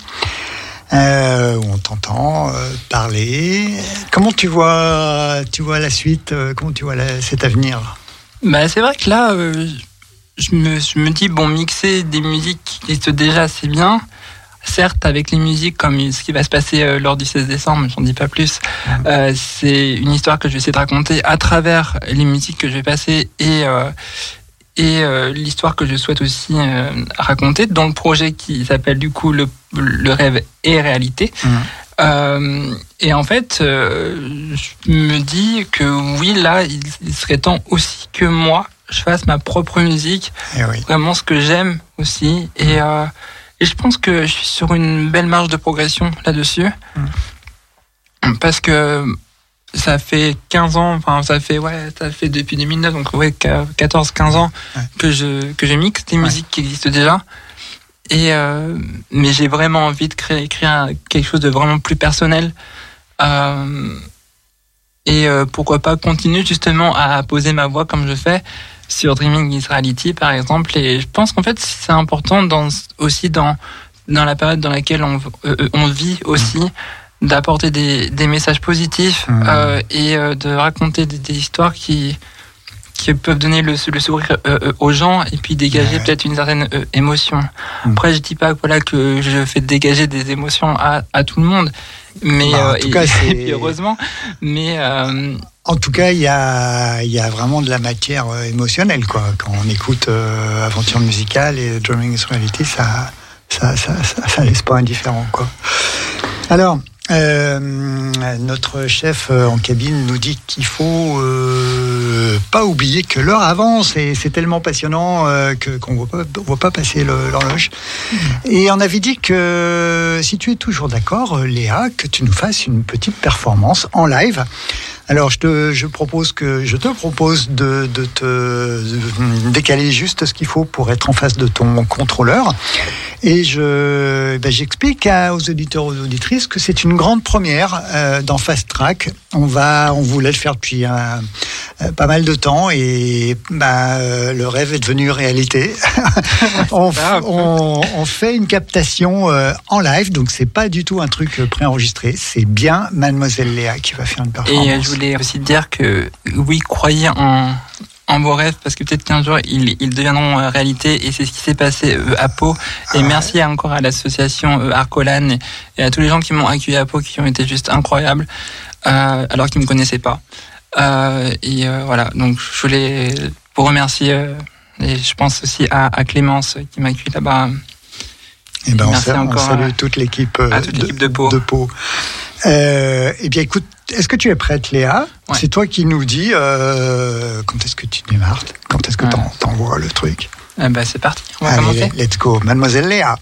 euh, où on t'entend euh, parler. Comment tu vois, tu vois la suite euh, Comment tu vois cet avenir Bah, c'est vrai que là, euh, je, me, je me dis, bon, mixer des musiques qui existent déjà, c'est bien. Certes, avec les musiques, comme ce qui va se passer euh, lors du 16 décembre, j'en dis pas plus, euh, c'est une histoire que je vais essayer de raconter à travers les musiques que je vais passer et, euh, et euh, l'histoire que je souhaite aussi raconter dans le projet qui s'appelle du coup Le, le rêve et réalité. Euh, et en fait, je me dis que oui, là, il, il serait temps aussi que moi, je fasse ma propre musique, Eh oui. vraiment ce que j'aime aussi. Et, euh, et je pense que je suis sur une belle marge de progression là-dessus. Parce que ça fait 15 ans, enfin ça fait ouais, ça fait depuis 2009, donc ouais 14-15 ans que je que je mixe des musiques qui existent déjà. Et euh, mais j'ai vraiment envie de créer, un- quelque chose de vraiment plus personnel. Euh, et euh, pourquoi pas continuer justement à poser ma voix comme je fais sur Dreaming is Reality par exemple. Et je pense qu'en fait c'est important dans, aussi dans dans la période dans laquelle on, euh, on vit aussi d'apporter des, des messages positifs euh, et euh, de raconter des, des histoires qui qui peuvent donner le, le sourire euh, euh, aux gens et puis dégager peut-être une certaine euh, émotion. Après, je dis pas voilà que je fais dégager des émotions à, à tout le monde, mais Bah, en euh, tout et, cas, <laughs> c'est- et puis heureusement, mais euh, En tout cas, il y a, y a vraiment de la matière euh, émotionnelle, quoi. Quand on écoute euh, Aventure musicale et Dreaming is Reality, ça, ça, ça, ça, ça laisse pas indifférent, quoi. Alors, euh, notre chef euh, en cabine nous dit qu'il faut euh, pas oublier que l'heure avance et c'est tellement passionnant euh, que qu'on voit pas, on voit pas passer l'horloge. Et on avait dit que si tu es toujours d'accord, euh, Léa, que tu nous fasses une petite performance en live Alors, je te, je propose que, je te propose de, de te de décaler juste ce qu'il faut pour être en face de ton contrôleur. Et je, ben, j'explique aux auditeurs, aux auditrices que c'est une grande première euh, dans Fast Track. On va, on voulait le faire depuis un- euh, pas mal de temps et bah, euh, le rêve est devenu réalité. <laughs> on, f- on, on fait une captation euh, en live, donc c'est pas du tout un truc préenregistré. C'est bien Mademoiselle Léa qui va faire une performance. Et voulais aussi dire que oui, croyez en, en vos rêves parce que peut-être qu'un jour ils, ils deviendront euh, réalité et c'est ce qui s'est passé euh, à Pau. Et merci encore à l'association euh, Arcolan et, et à tous les gens qui m'ont accueilli à Pau qui ont été juste incroyables alors qu'ils me connaissaient pas. Et voilà, donc je voulais vous remercier et je pense aussi à, à Clémence qui m'a accueilli là-bas. Eh ben, on, Merci on encore salue à- toute l'équipe toute l'équipe de Pau. Euh, eh bien, écoute, est-ce que tu es prête, Léa C'est toi qui nous dis euh, quand est-ce que tu démarres, quand est-ce que t'en- t'envoies le truc. Eh ben, c'est parti, on va Allez, commencer. let's go, Mademoiselle Léa.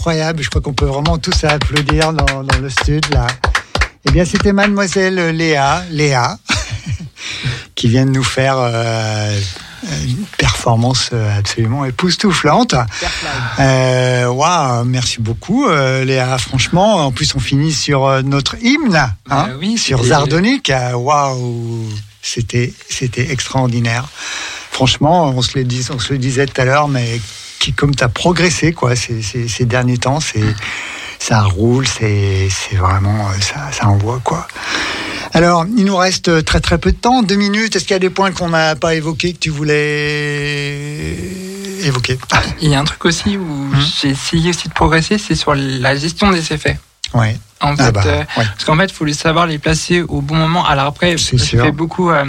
Incroyable. Je crois qu'on peut vraiment tous applaudir dans, dans le stud là. Eh bien, c'était Mademoiselle Léa, Léa, <laughs> qui vient de nous faire euh, une performance euh, absolument époustouflante. Euh, Waouh, merci beaucoup, euh, Léa. Franchement, en plus, on finit sur notre hymne, hein, Bah oui, sur Zardonic. Waouh, c'était c'était extraordinaire. Franchement, on se le dis, on se le disait tout à l'heure, mais qui, comme tu as progressé quoi, ces, ces, ces derniers temps, c'est ça roule, c'est c'est vraiment euh, ça, ça envoie quoi. Alors, il nous reste très très peu de temps, deux minutes. Est-ce qu'il y a des points qu'on n'a pas évoqués que tu voulais évoquer? Il y a un truc aussi où Hum. j'ai essayé aussi de progresser, c'est sur la gestion des effets. Ouais. En Ah fait, bah, euh, ouais. parce qu'en fait, il faut les savoir les placer au bon moment. Alors après, je fais beaucoup euh,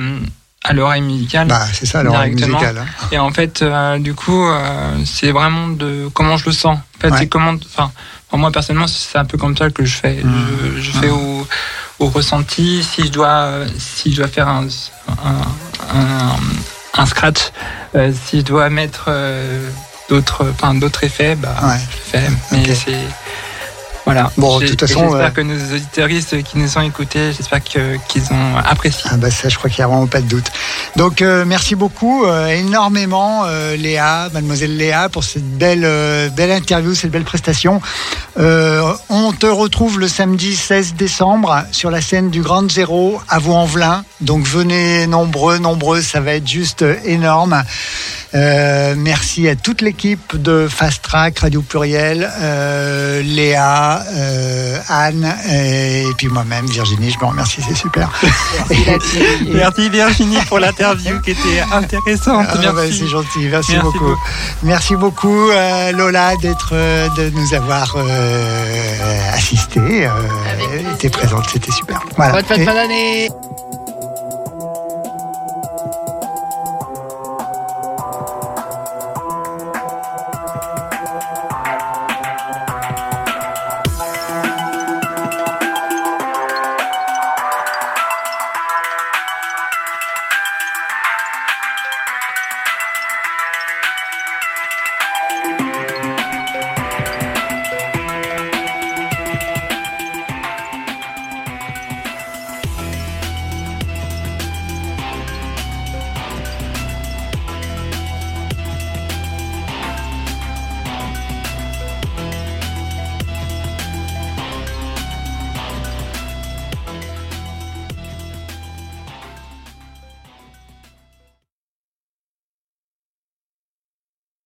à l'oreille musicale. Bah, c'est ça, l'oreille musicale, hein. Et en fait, euh, du coup, euh, c'est vraiment de comment je le sens. En fait, Ouais. c'est comment. Enfin, moi personnellement, c'est un peu comme ça que je fais. Mmh. Je, je fais au, au ressenti. Si je dois, si je dois faire un, un, un, un scratch, euh, si je dois mettre euh, d'autres, enfin d'autres effets, bah, Ouais. je le fais. Mais c'est voilà. Bon, de toute façon, j'espère ouais. que nos auditeuristes qui nous ont écoutés, j'espère qu'ils ont apprécié. Ah bah ça, je crois qu'il n'y a vraiment pas de doute. Donc euh, merci beaucoup euh, énormément euh, Léa, mademoiselle Léa, pour cette belle euh, belle interview, cette belle prestation. Euh, on te retrouve le samedi 16 décembre sur la scène du Grand Zéro à Vaux-en-Velin. Donc venez nombreux, nombreux, ça va être juste euh, énorme. Euh, merci à toute l'équipe de Fast Track Radio Pluriel, euh, Léa, euh, Anne et, puis moi-même Virginie. Je me remercie, c'est super. Merci <laughs> Virginie pour <laughs> l'interview qui était intéressante. Ah, Merci. bah, c'est gentil, merci, Merci beaucoup. beaucoup. Merci beaucoup euh, Lola d'être, de nous avoir euh, assisté, euh, été présente, c'était super. Voilà. Bonne fin d'année